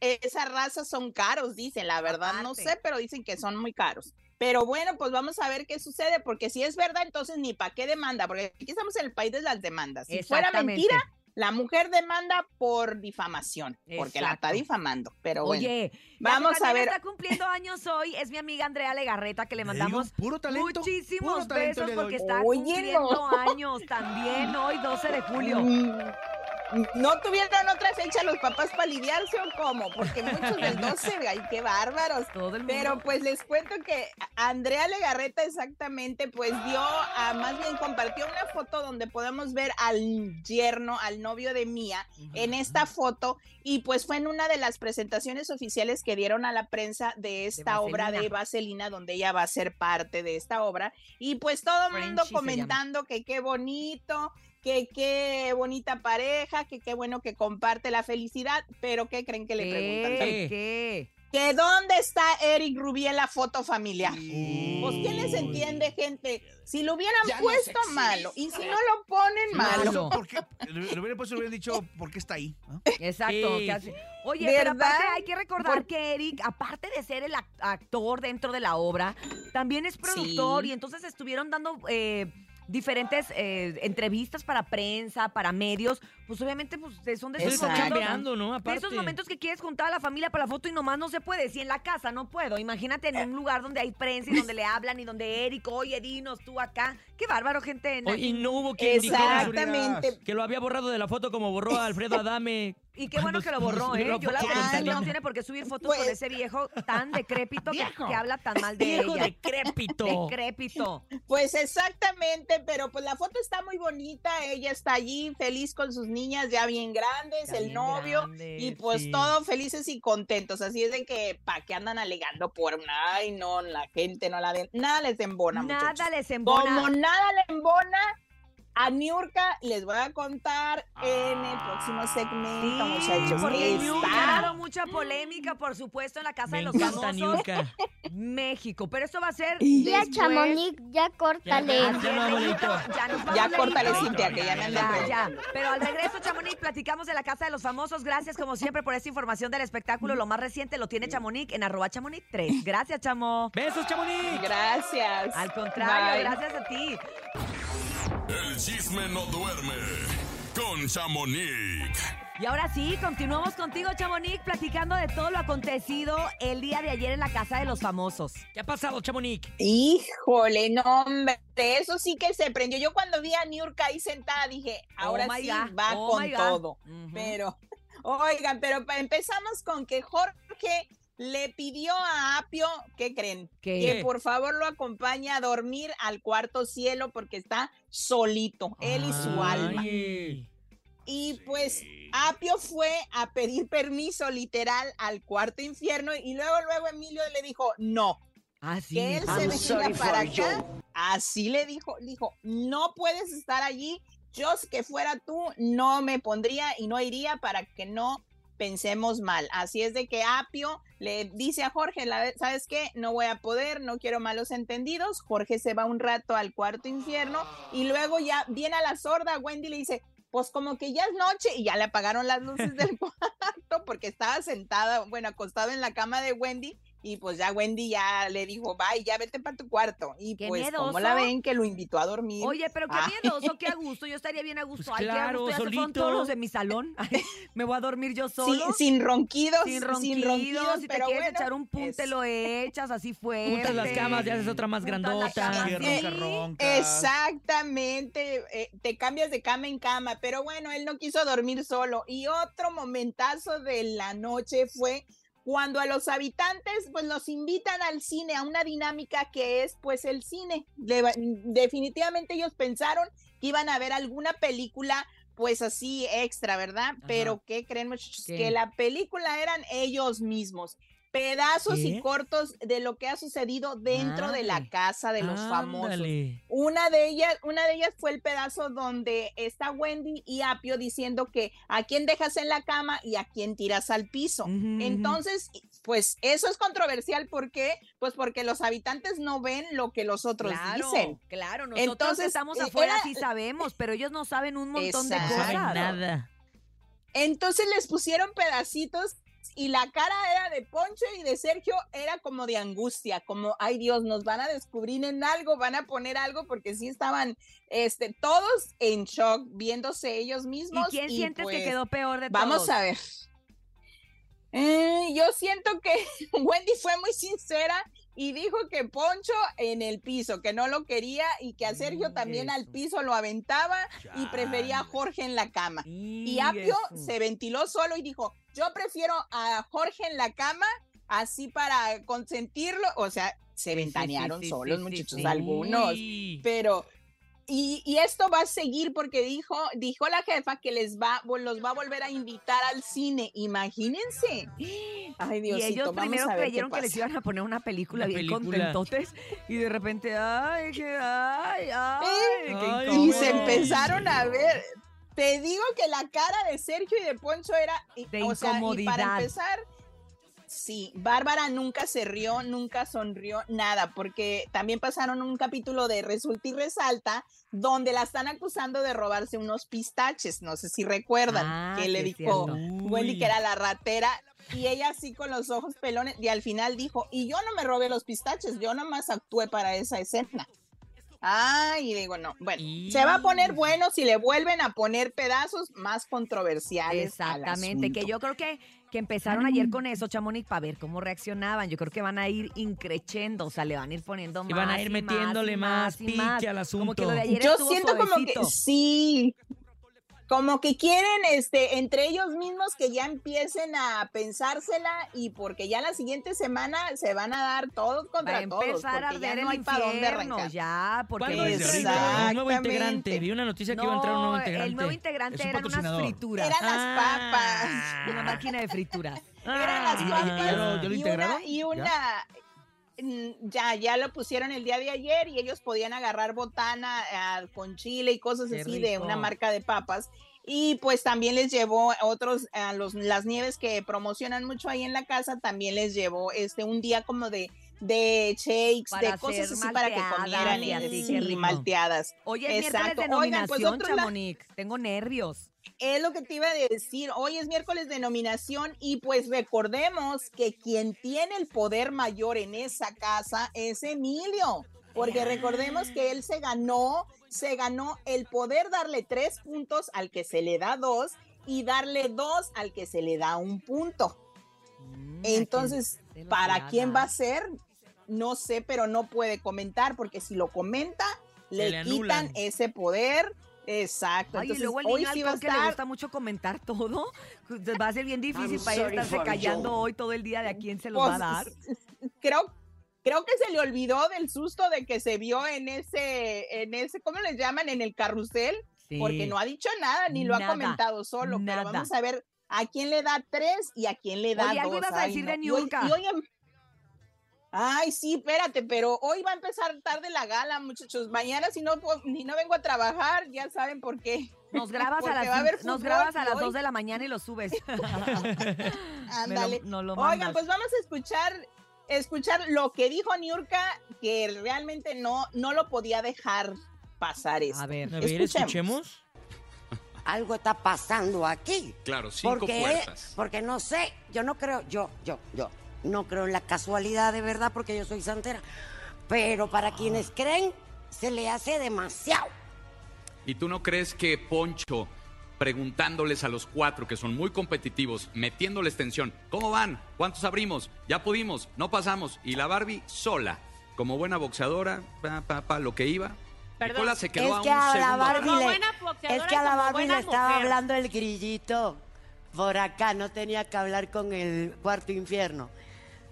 esa raza son caros, dicen. La verdad no sé, pero dicen que son muy caros. Pero bueno, pues vamos a ver qué sucede, porque si es verdad, entonces ni para qué demanda, porque aquí estamos en el país de las demandas. Si fuera mentira, la mujer demanda por difamación, porque la está difamando. Pero bueno, Oye, vamos a ver. está cumpliendo años hoy es mi amiga Andrea Legarreta, que le mandamos digo, puro talento, muchísimos puro talento besos porque está Oye, cumpliendo no. años también hoy, 12 de julio. ¿No tuvieron otra fecha los papás para lidiarse o cómo? Porque muchos del 12, ay, qué bárbaros. Todo el mundo. Pero pues les cuento que Andrea Legarreta exactamente pues dio, a, más bien compartió una foto donde podemos ver al yerno, al novio de Mía en esta foto y pues fue en una de las presentaciones oficiales que dieron a la prensa de esta obra de Vaselina. Donde ella va a ser parte de esta obra y pues todo el mundo comentando que qué bonito, que qué bonita pareja, que qué bueno que comparte la felicidad, pero ¿qué creen que le preguntan? ¿Qué? ¿Qué? que dónde está Eric Rubí en la foto familiar. Pues quién les entiende, gente. Si lo hubieran Ya puesto malo y si no lo ponen malo. Malo. ¿Por qué? Le, le hubieran puesto, le hubieran dicho por qué está ahí. ¿no? Exacto. Sí. Oye, pero ¿Verdad? aparte hay que recordar Por- que Eric, aparte de ser el ac- actor dentro de la obra, también es productor Sí. y entonces estuvieron dando eh, diferentes eh, entrevistas para prensa, para medios, pues obviamente pues son de esos Está Exacto. momentos, chambeando, ¿no? de Aparte. esos momentos que quieres juntar a la familia para la foto y nomás no se puede. Si en la casa no puedo, imagínate en un lugar donde hay prensa y donde le hablan y donde Eric, oye, dinos tú acá. Qué bárbaro, gente. Oye, y no hubo quien dijera Exactamente. que lo había borrado de la foto como borró a Alfredo Adame. Y qué bueno que lo borró, ¿eh? Yo la que no tiene por qué subir fotos Pues- con ese viejo tan decrépito que, habla tan mal de Viejo ella. decrépito. Decrépito. Pues exactamente, pero pues la foto está muy bonita, ella está allí feliz con sus niñas ya bien grandes, Ya el bien novio y pues sí. todos felices y contentos, así es de que pa' qué andan alegando por una, ay no, la gente no la ven, nada les embona, Nada muchachos. les embona. Como nada le embona a Niurka, les voy a contar en el próximo segmento, Sí, muchachos. porque Niurka mucha polémica, por supuesto, en la Casa Me de los Famosos Niurka. México. Pero eso va a ser Ya, después. Chamonix, ya córtale. Ya, ya nos Ya córtale, Cintia, que ya me Ya, ya. Pero al regreso, Chamonix, platicamos de la Casa de los Famosos. Gracias, como siempre, por esta información del espectáculo. Lo más reciente lo tiene Chamonix en arroba Chamonix 3. Gracias, Chamo. Besos, Chamonix. Gracias. Al contrario, Bye. gracias a ti. El chisme no duerme con Chamonix. Y ahora sí, continuamos contigo, Chamonix, platicando de todo lo acontecido el día de ayer en la Casa de los Famosos. ¿Qué ha pasado, Chamonix? Híjole, no, hombre, eso sí que se prendió. Yo cuando vi a Niurka ahí sentada dije, ahora Oh sí God, va oh con todo. Pero, oigan, pero empezamos con que Jorge le pidió a Apio, ¿qué creen? ¿Qué? Que por favor lo acompañe a dormir al cuarto cielo porque está solito, él y su alma. Ay. Y pues Apio fue a pedir permiso literal al cuarto infierno y luego, luego Emilio le dijo, no, Ah, sí. que él se venga para you. acá. Así le dijo, dijo, no puedes estar allí. Yo si que fuera tú, no me pondría y no iría para que no pensemos mal. Así es de que Apio le dice a Jorge, ¿sabes qué? No voy a poder, no quiero malos entendidos. Jorge se va un rato al cuarto infierno y luego ya viene a la sorda, Wendy le dice, pues como que ya es noche y ya le apagaron las luces del cuarto porque estaba sentada, bueno, acostada en la cama de Wendy y pues ya Wendy ya le dijo, bye, ya vete para tu cuarto. Y Qué pues como miedoso. la ven que lo invitó a dormir. Oye, pero qué miedoso, qué a gusto. Yo estaría bien a gusto. Pues Ay, qué a claro, gusto. Ya se fueron solito. todos los de mi salón. Ay, me voy a dormir yo Sin, solo. sin ronquidos, sin ronquidos, sin ronquidos, si te quieres bueno, echar un punte, es- lo echas así fuerte. Juntas las camas y haces otra más Juntas grandota. sí. ronca, ronca. Exactamente, eh, te cambias de cama en cama, pero bueno, él no quiso dormir solo. Y otro momentazo de la noche fue cuando a los habitantes pues los invitan al cine, a una dinámica que es pues el cine. Definitivamente ellos pensaron que iban a ver alguna película pues así extra, ¿verdad? Pero ¿qué creen muchachos? ¿Qué? Que la película eran ellos mismos. Pedazos y cortos de lo que ha sucedido dentro de la casa de los famosos. Una de ellas, una de ellas fue el pedazo donde está Wendy y Apio diciendo que a quién dejas en la cama y a quién tiras al piso. Entonces, pues eso es controversial, ¿por qué? Pues porque los habitantes no ven lo que los otros Claro, dicen. claro, nosotros Entonces, estamos eh, afuera era- sí sabemos, pero ellos no saben un montón de cosas. No saben Nada. Entonces les pusieron pedacitos y la cara era de Poncho y de Sergio era como de angustia, como, ay Dios, nos van a descubrir en algo, van a poner algo, porque sí estaban este, todos en shock, viéndose ellos ¿Y mismos. quién sientes que pues, quedó peor de Vamos todos? a ver. Eh, yo siento que Wendy fue muy sincera y dijo que Poncho en el piso, que no lo quería y que a Sergio también al piso lo aventaba y prefería a Jorge en la cama. Y Apio eso. se ventiló solo y dijo, yo prefiero a Jorge en la cama así para consentirlo. O sea, se sí, ventanearon sí, solos sí, muchachos sí. algunos, pero... Y, y esto va a seguir porque dijo, dijo la jefa que les va, los va a volver a invitar al cine. Imagínense. Ay, Dios y ellos primero creyeron que les iban a poner una película Una bien película. contentotes y de repente, ay, que, ay, ay, qué Ay, Y se empezaron a ver. Te digo que la cara de Sergio y de Poncho era y- De o sea, y incomodidad. para empezar, sí, Bárbara nunca se rió, nunca sonrió, nada, porque también pasaron un capítulo de Resulta y Resalta donde la están acusando de robarse unos pistaches, no sé si recuerdan, Ah, que le dijo. Wendy que era la ratera y ella así con los ojos pelones y al final dijo, y yo no me robé los pistaches, yo nomás actué para esa escena. Ay, y digo, no, bueno, se va a poner bueno si le vuelven a poner pedazos más controversiales. al Exactamente, que yo creo que, que empezaron ayer con eso, Chamonix, para ver cómo reaccionaban. Yo creo que van a ir increchendo, o sea, le van a ir poniendo Y más. van a ir y metiéndole y más y pique más. al Como que lo de asunto. ayer Yo siento como que suavecito. sí, como que quieren, este, entre ellos mismos que ya empiecen a pensársela y porque ya la siguiente semana se van a dar todos contra a todos, porque ya no hay para dónde arrancar. ya, porque... ¿Cuándo Exacto. entra un nuevo integrante? Vi una noticia que iba a entrar un nuevo No, integrante. el nuevo integrante eran unas frituras. Eran las Ah. papas. Una máquina de frituras. Eran las ¿Y- y- y papas ya lo- y una, y una ya, ya lo pusieron el día de ayer y ellos podían agarrar botana ah, con chile y cosas Qué así de una marca de papas. Y pues también les llevó otros, a los, las nieves que promocionan mucho ahí en la casa, también les llevó este un día como de, de shakes, Para de cosas así para que comieran y así, sí, malteadas. Hoy es Exacto. miércoles de Oigan, pues otro. Tengo nervios. Es lo que te iba a decir. Hoy es miércoles de nominación y pues recordemos que quien tiene el poder mayor en esa casa es Emilio. Porque recordemos que él se ganó, se ganó el poder darle tres puntos al que se le da dos y darle dos al que se le da un punto. Mm, Entonces, ¿para quién va a ser? No sé, pero no puede comentar porque si lo comenta, le, le quitan ese poder. Exacto. Ay, y luego el hoy niño sí va a que le gusta mucho comentar todo. Va a ser bien difícil I'm para ella estarse callando you. hoy todo el día de a quién se los Pues, va a dar. Creo, creo que se le olvidó del susto de que se vio en ese, en ese, ¿cómo les llaman? En el carrusel, Sí. porque no ha dicho nada, ni lo Nada, ha comentado solo, nada. pero vamos a ver a quién le da tres y a quién le da Oye, algo dos. ibas a Ay, decir no. de Y hoy- Niurka. y hoy em- Ay, sí, espérate, pero hoy va a empezar tarde la gala, muchachos. Mañana si no, puedo- ni no vengo a trabajar, ya saben por qué. Nos grabas a Porque las, va a haber cin- nos grabas a las hoy- 2 de la mañana y lo subes. Ándale. no lo Oigan, pues vamos a escuchar, escuchar lo que dijo Niurka, que realmente no, no lo podía dejar pasar esto. A ver, A ver, escuchemos. Algo está pasando aquí. Claro, cinco porque, puertas. Porque no sé, yo no creo, yo, yo, yo, no creo en la casualidad de verdad porque yo soy santera. Pero para quienes creen, se le hace demasiado. ¿Y tú no crees que Poncho, preguntándoles a los cuatro que son muy competitivos, metiéndoles tensión, ¿cómo van? ¿Cuántos abrimos? ¿Ya pudimos? ¿No pasamos? Y la Barbie sola, como buena boxeadora, pa, pa, pa, lo que iba. Perdón. Nicola se quedó Es a que un a la segundo. Barbie le, es que a la Barbie le estaba mujer. hablando el grillito. Por acá no tenía que hablar con el cuarto infierno.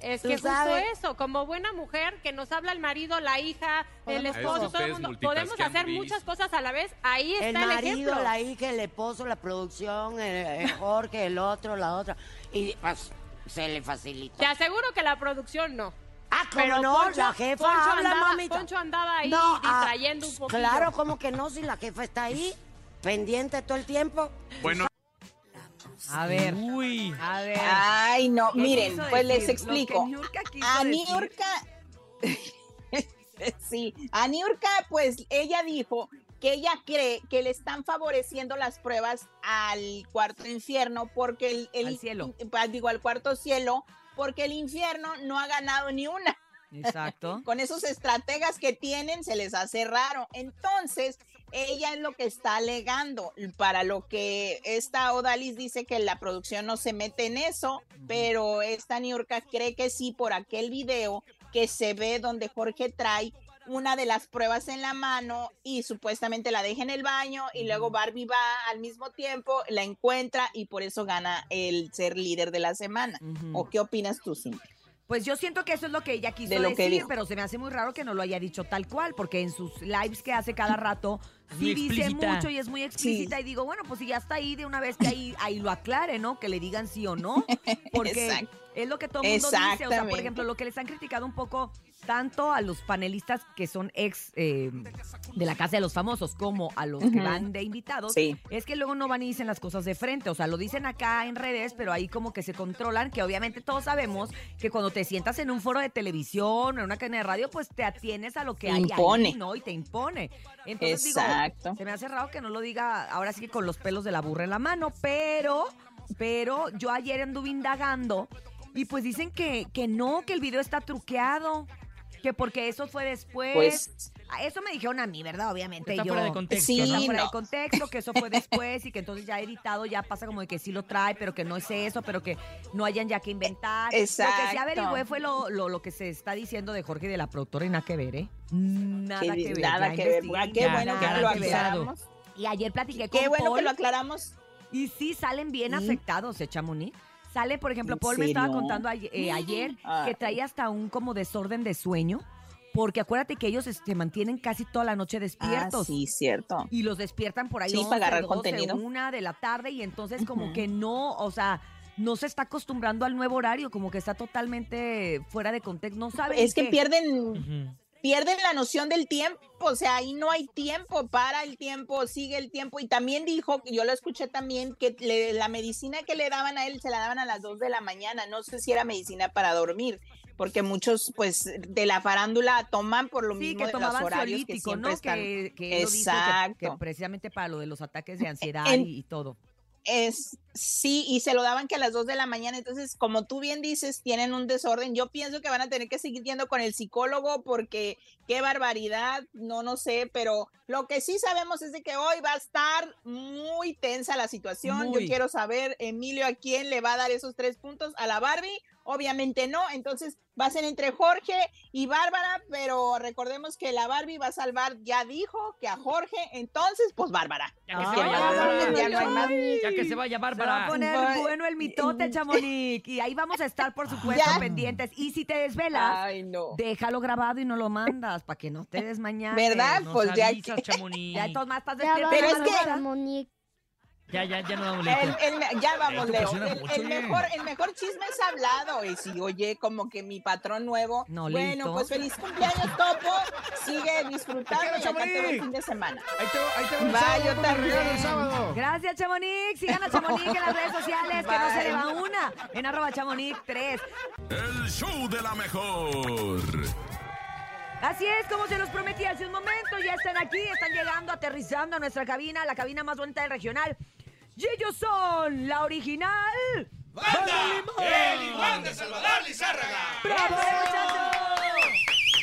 Es que justo sabes. eso, como buena mujer que nos habla el marido, la hija, el esposo, todo. el Ustedes mundo, podemos hacer muchas cosas a la vez. Ahí está El el, marido, ejemplo. la hija, el esposo, la producción, el, el Jorge, el otro, la otra. Y pues, se le facilita. Te aseguro que la producción no. Ah, ¿cómo no? La jefa Poncho habla, andaba, mamita. Poncho andaba ahí No, ah, distrayendo un poquito. Claro, como que no, si la jefa está ahí, pendiente todo el tiempo. Bueno, A ver. Uy. A ver. Ay, no, ¿Qué miren, pues les decir? Explico. A. Niurka, sí, a Niurka, pues ella dijo que ella cree que le están favoreciendo las pruebas al cuarto infierno porque el, el- Al cielo. pa- digo al cuarto cielo porque el infierno no ha ganado ni una. Exacto. Con esos estrategas que tienen se les hace raro. Entonces, ella es lo que está alegando. Para lo que esta Odalis dice que la producción no se mete en eso, pero esta Niurka cree que sí por aquel video que se ve donde Jorge trae una de las pruebas en la mano y supuestamente la deja en el baño y luego Barbie va al mismo tiempo, la encuentra y por eso gana el ser líder de la semana. ¿O qué opinas tú, Cindy? Pues yo siento que eso es lo que ella quiso De lo que decir, pero se me hace muy raro que no lo haya dicho tal cual, porque en sus lives que hace cada rato sí dice mucho y es muy explícita y digo, bueno, pues si ya está ahí de una vez que ahí, ahí lo aclare, ¿no? Que le digan sí o no, porque Exacto. es lo que todo el mundo dice, o sea, por ejemplo, lo que les han criticado un poco tanto a los panelistas que son ex eh, de la Casa de los Famosos como a los que van de invitados, Sí. es que luego no van y dicen las cosas de frente, o sea, lo dicen acá en redes, pero ahí como que se controlan, que obviamente todos sabemos que cuando te sientas en un foro de televisión o en una cadena de radio, pues te atienes a lo que hay Impone. ahí, ¿no? Y te impone. Entonces Exacto. digo, se me hace raro que no lo diga ahora sí que con los pelos de la burra en la mano, pero, pero yo ayer anduve indagando y pues dicen que, que no, que el video está truqueado. Que porque eso fue después. Pues- A eso me dijeron a mí, ¿verdad? Obviamente. Está yo, fuera de contexto, Sí, está fuera no. de contexto, que eso fue después y que entonces ya editado ya pasa como de que sí lo trae, pero que no es eso, pero que no hayan ya que inventar. Lo que sí Exacto. averigüé fue lo, lo, lo que se está diciendo de Jorge y de la productora y nada que ver, ¿eh? Nada Que que ver. nada que ver. Ah, Qué bueno que nada lo que aclaramos. Y ayer platiqué Qué con bueno que lo aclaramos. y sí salen bien ¿Sí? afectados, ¿eh, Chamonix? Sale, por ejemplo, ¿En Paul me estaba contando ayer, eh, ayer que Ay. trae hasta un como desorden de sueño, porque acuérdate que ellos se mantienen casi toda la noche Ah, despiertos. sí, cierto. Y los despiertan por ahí Sí, para 11, agarrar 12, contenido. una de la tarde y entonces como que no, o sea, no se está acostumbrando al nuevo horario, como que está totalmente fuera de contexto, no sabe Es que qué. pierden. Pierden la noción del tiempo, o sea, ahí no hay tiempo, para el tiempo, sigue el tiempo. Y también dijo, yo lo escuché también, que le- la medicina que le daban a él se la daban a las 2 de la mañana. No sé si era medicina para dormir, porque muchos, pues, de la farándula toman por lo Sí, mismo que de los horarios que siempre ¿no? están. Que, que lo dice que- Exacto. que, precisamente para lo de los ataques de ansiedad En- y, y todo. Es, sí, y se lo daban que a las 2 de la mañana. Entonces, como tú bien dices, tienen un desorden. Yo pienso que van a tener que seguir yendo con el psicólogo porque qué barbaridad, no, no sé, pero lo que sí sabemos es de que hoy va a estar muy tensa la situación. Muy. Yo quiero saber, Emilio, a quién le va a dar esos tres puntos, a la Barbie. Obviamente no, entonces va a ser entre Jorge y Bárbara, pero recordemos que la Barbie va a salvar, ya dijo que a Jorge, entonces pues Bárbara. Ya que se vaya ya, Bárbara. ya no hay más. Ya que se vaya Se va a Bárbara. poner Bueno. bueno el mitote, Chamonix. Y ahí vamos a estar, por supuesto, Ya. pendientes. Y si te desvelas, Ay, no. déjalo grabado y no lo mandas para que no te des mañana. ¿Verdad? Nos Pues ya avisas, Chamonix. Ya entonces más estás Ya despierto. Pero es que- Chamonix. Ya, ya, ya no damos El- leito. el- ya vamos, presiona El, mucho, el oye. mejor, el mejor chisme es hablado. Y si oye, como que mi patrón nuevo. No, bueno, listo. pues feliz cumpleaños, Topo. Sigue disfrutando y acá te veo el Chamonix. fin de semana. Ahí te, ahí te voy Bye, sábado, yo regalo el también. sábado. Gracias, Chamonix. Sigan a Chamonix en las redes sociales, que no se le va una. En arroba Chamonix 3. El show de la mejor. Así es, como se los prometí hace un momento, ya están aquí, están llegando, aterrizando a nuestra cabina, la cabina más bonita del regional. Y ellos son la original. de Salvador Lizárraga! ¡Bravo, muchachos!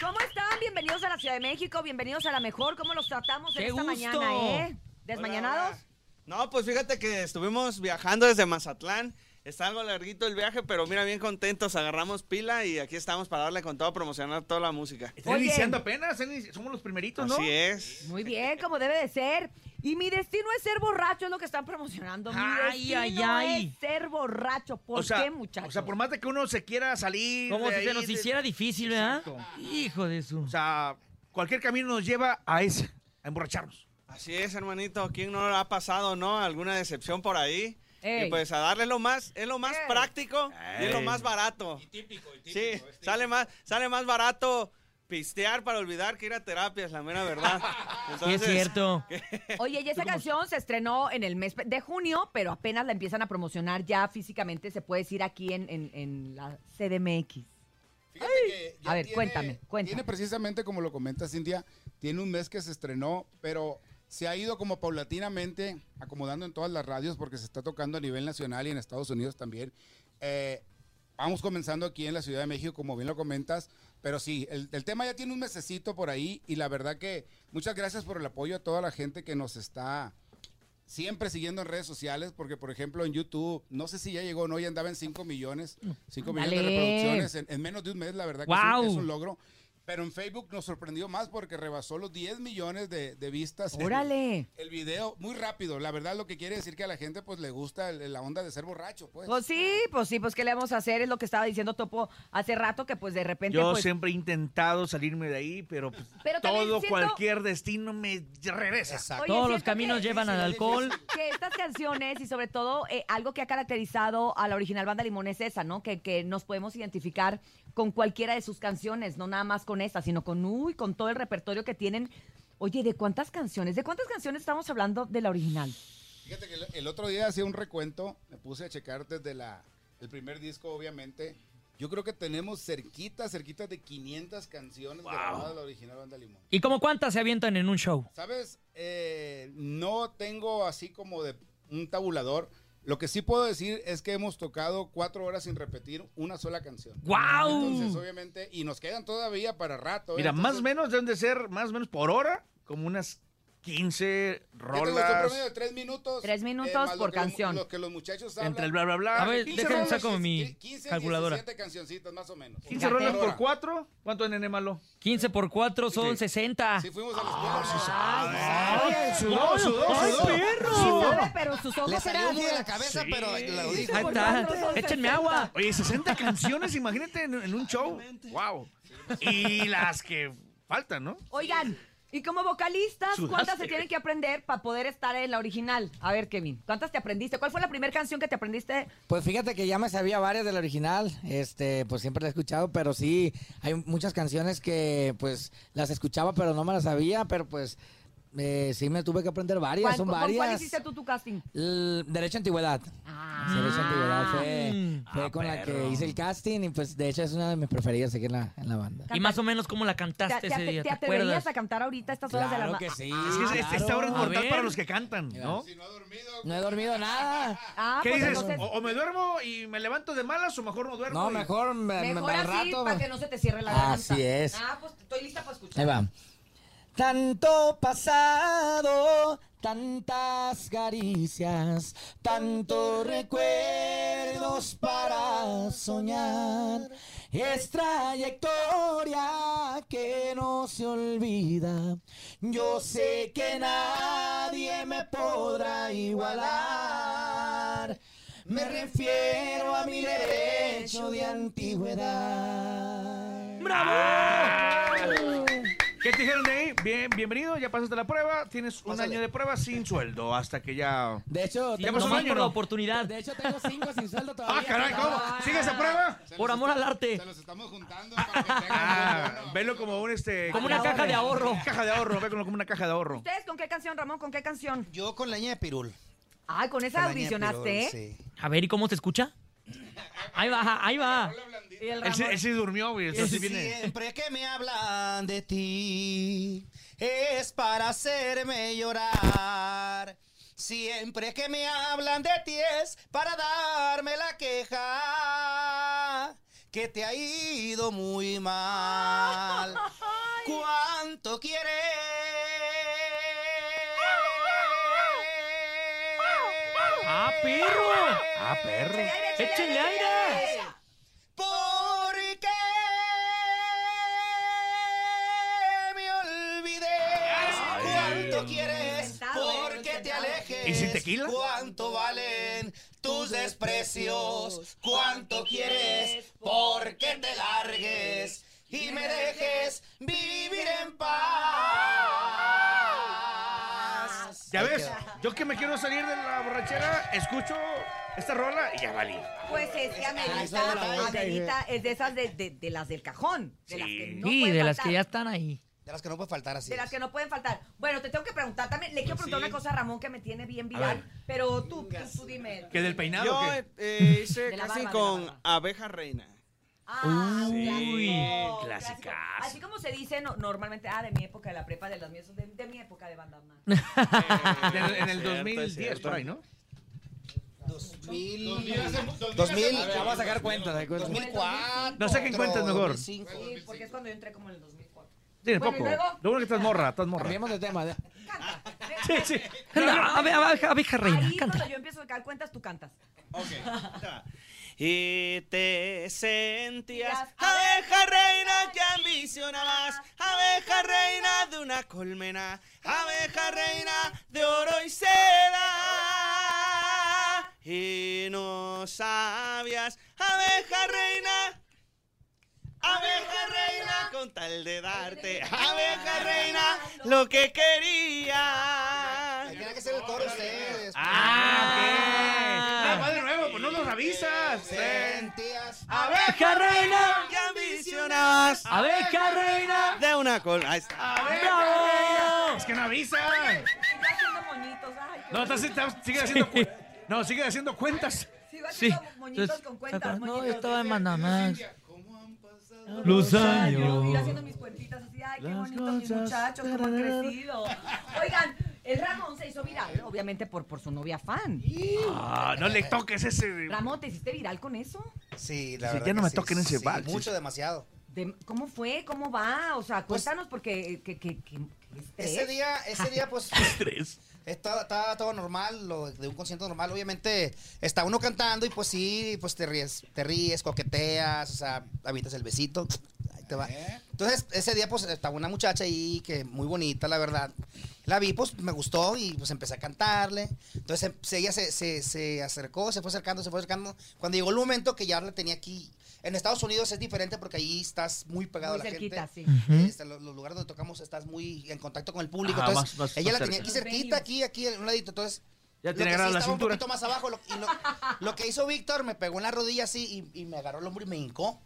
¿Cómo están? Bienvenidos a la Ciudad de México, bienvenidos a la mejor. ¿Cómo los tratamos en ¡Qué esta gusto! mañana, eh? ¿Desmañanados? No, pues fíjate que estuvimos viajando desde Mazatlán. Está algo larguito el viaje, pero mira, bien contentos. Agarramos pila y aquí estamos para darle con todo, promocionar toda la música. Están Oye. iniciando apenas, somos los primeritos, ¿no? Así es. Muy bien, como debe de ser. Y mi destino es ser borracho, es lo que están promocionando. Mi Ay, ay, destino ay. es ser borracho. ¿Por o sea, qué, muchachos? O sea, por más de que uno se quiera salir. Como de si se nos de- hiciera difícil, ¿verdad? Exacto. Hijo de su. O sea, cualquier camino nos lleva a ese, a emborracharnos. Así es, hermanito. ¿Quién no lo ha pasado, no? ¿Alguna decepción por ahí? Ey. Y pues a darle lo más, es lo más práctico y es lo más barato. Sí, sale más, sale más barato pistear para olvidar que ir a terapia, es la mera verdad. Sí, es cierto. Oye, y esa canción se estrenó en el mes de junio, pero apenas la empiezan a promocionar ya físicamente, se puede decir aquí en, en- en la CDMX. Fíjate que ya A ver, tiene- cuéntame, cuéntame. Tiene precisamente, como lo comenta Cintia, tiene un mes que se estrenó, pero se ha ido como paulatinamente acomodando en todas las radios porque se está tocando a nivel nacional y en Estados Unidos también. Eh, vamos comenzando aquí en la Ciudad de México, como bien lo comentas, pero sí, el, el tema ya tiene un mesecito por ahí y la verdad que muchas gracias por el apoyo a toda la gente que nos está siempre siguiendo en redes sociales, porque por ejemplo en YouTube, no sé si ya llegó o no, ya andaba en 5 millones, 5 millones de reproducciones en, en menos de un mes, la verdad que es un- ¡Guau! es, un, logro. Pero en Facebook nos sorprendió más porque rebasó los 10 millones de, de vistas. el- ¡Órale! El, video muy rápido, la verdad lo que quiere decir que a la gente pues le gusta el- la onda de ser borracho, pues. Pues sí, pues sí, pues qué le vamos a hacer, es lo que estaba diciendo Topo hace rato, que pues de repente Yo pues, siempre he intentado salirme de ahí, pero, pues, Pero todo, siento- cualquier destino me regresa. Oye, Todos los caminos que- llevan al alcohol. que estas canciones y sobre todo eh, algo que ha caracterizado a la original banda Limón es esa, ¿no? Que, que nos podemos identificar con cualquiera de sus canciones, no nada más con esta, sino con uy, con todo el repertorio que tienen. Oye, ¿de cuántas canciones? ¿De cuántas canciones estamos hablando de la original? Fíjate que el, el otro día hacía un recuento, me puse a checar desde la, el primer disco, obviamente. Yo creo que tenemos cerquita, cerquita de 500 canciones grabadas de la original Banda Limón. ¿Y como cuántas se avientan en un show? ¿Sabes? Eh, no tengo así como de un tabulador. Lo que sí puedo decir es que hemos tocado cuatro horas sin repetir una sola canción. ¡Guau! Entonces, obviamente, y nos quedan todavía para rato. ¿eh? Mira, más o menos deben de ser, más o menos por hora, como unas 15 yo tengo un rolas. promedio de tres minutos. Tres minutos más lo por los- canción. Lo que los muchachos hablan. Entre el bla, bla, bla. A ver, 15 déjenme saco mi 15, calculadora. 17 cancioncitas más o menos. 15 rolas por 4. ¿Cuánto nene malo? 15 por 4 son 60. Sí, fuimos a la escuela. Ay, sudó, sudó, ¡Ay, sudó. perro! Sí sabe, pero sus ojos Le salió eran de la cabeza, Sí. pero lo dijo. Ahí está. Échenme agua. Oye, 60 canciones, imagínate en, en un show. Wow. Y las que faltan, ¿no? Oigan, y como vocalistas, Sudaste. ¿cuántas se tienen que aprender para poder estar en la original? A ver, Kevin, ¿cuántas te aprendiste? ¿Cuál fue la primera canción que te aprendiste? Pues fíjate que ya me sabía varias de la original, este, pues siempre la he escuchado, pero sí, hay muchas canciones que pues las escuchaba, pero no me las sabía, pero pues eh, sí me tuve que aprender varias, ¿Cuál- son con cuál varias. hiciste tú tu casting? L- Derecho a Antigüedad. Sí, Derecho a Antigüedad fue, fue con la que hice el casting y pues de hecho es una de mis preferidas aquí en la, en la banda. Y más o menos cómo la cantaste ¿Te, ese te- día, te ¿te atreverías a cantar ahorita estas horas de la Claro que sí. Es que es- esta hora es mortal para los que cantan, ¿no? No he dormido nada. Ah, ¿Qué pues dices? entonces, O, o me duermo y me levanto de malas o mejor no duermo? No, y- mejor me, me- mejor al así rato. para que no se te cierre la garganta. Así es. Ah, pues estoy lista para escuchar. Ahí va. Tanto pasado, tantas caricias, tantos recuerdos para soñar. Es trayectoria que no se olvida. Yo sé que nadie me podrá igualar. Me refiero a mi derecho de antigüedad. ¡Bravo! ¿Qué te dijeron de ahí? Bien, bienvenido, ya pasaste la prueba, tienes un Pásale. año de prueba sin sueldo hasta que ya... De hecho, ¿Ya tengo pasó un año no? oportunidad. De hecho, tengo cinco sin sueldo todavía. ¡Ah, caray! ¿Cómo? ¿Sigue esa prueba? Por amor al arte. Se los estamos juntando para que tengan Ah, velo como un este... Como una caja de ahorro. Caja de ahorro, ve como una caja de ahorro. ¿Ustedes con qué canción, Ramón? ¿Con qué canción? Yo con leña de pirul. Ay, con esa Con audicionaste, ¿eh? sí. A ver, ¿y cómo se escucha? Ahí va, ahí va. Y el Él sí, Ramón- él sí durmió, güey. Eso sí viene... Siempre que me hablan de ti es para hacerme llorar. Siempre que me hablan de ti es para darme la queja que te ha ido muy mal. ¿Cuánto quieres? ¡Ah, perro! Ah, perro. ¡Échenle aire! Sin tequila? ¿Cuánto valen tus desprecios? ¿Cuánto quieres, porque te largues y me dejes vivir en paz? ¿Ya ves? Yo que me quiero salir de la borrachera, escucho esta rola y ya valí. Pues es que Amelita, Amelita es de esas de, de- de las del cajón. De las que no Sí, pueden de las que ya están ahí. De las que no puede faltar así. De las que no pueden faltar. Bueno, te tengo que preguntar también. Le quiero Pues preguntar sí. una cosa a Ramón que me tiene bien viral. Pero tú, tú, tú dime. ¿Que del peinado Yo eh, hice casi con abeja reina. Ah, Uy, clásico. Así como se dice no- normalmente, ah, de mi época de la prepa, de las mías, de, de mi época de banda más. En el, en el Cierto, 2010, cierto. por ahí, ¿no? 2000. 2000. Vamos a sacar cuenta. de 2004. No sé qué cuentas mejor. 2005. Sí, porque es cuando yo entré como en el 2004. Tiene Bueno, poco. Lo bueno que estás morra, estás morra. Cambiemos de tema. ¿eh? Sí, sí. Anda, abe- abeja, reina, Ahí canta. cuando yo empiezo a dar cuentas, tú cantas. Y te sentías abeja reina que ambicionabas, abeja reina de una colmena, abeja reina de oro y seda. Y no sabías, abeja reina, abeja reina con tal de darte, abeja reina lo que quería. Tiene que ser el coro ustedes. Ah, ok. Ah, va de nuevo, pues no nos avisas. Sentías. Abeja reina. que ambicionabas Abeja reina. de una col. Ahí está. ¡Bravo! Es que no avisan. No, estás, estás- sigue haciendo No, sigue haciendo cuentas. Sigo Sí. haciendo moñitos con cuentas. No, moñitos. estaba en Mandamax. Los Los años. años. Ir haciendo mis cuentitas así, ay, qué Las bonitos mis muchachos, cómo han crecido. Oigan, el Ramón se hizo viral, obviamente por, por su novia fan. Ah, no le toques ese. Ramón, ¿te hiciste viral con eso? Sí, la Sí, verdad. ya no que me sí, toquen ese sí, vals. Mucho, demasiado. De- ¿Cómo fue? ¿Cómo va? O sea, Pues, cuéntanos porque que, que, que- que. Ese día, ese día, pues. Estrés. Estaba todo normal, lo de un concierto normal. Obviamente, está uno cantando y pues sí, pues te ríes, te ríes, coqueteas, o sea, habitas el besito. Te va. Entonces, ese día, pues, estaba una muchacha ahí que muy bonita, la verdad. La vi, pues, me gustó y pues empecé a cantarle. Entonces, em- ella se, se, se acercó, se fue acercando, se fue acercando. Cuando llegó el momento que ya la tenía aquí. En Estados Unidos es diferente porque ahí estás muy pegado Muy a la cerquita, gente. sí. Eh, este, los, los lugares donde tocamos estás muy en contacto con el público. Ajá, entonces, más- más- ella más la tenía cerca. aquí cerquita, aquí, aquí, en un ladito. Entonces, Ya lo tiene que sí la estaba cintura. un poquito más abajo. Lo, y lo, lo que hizo Víctor, me pegó en la rodilla así y, y me agarró el hombro y me hincó.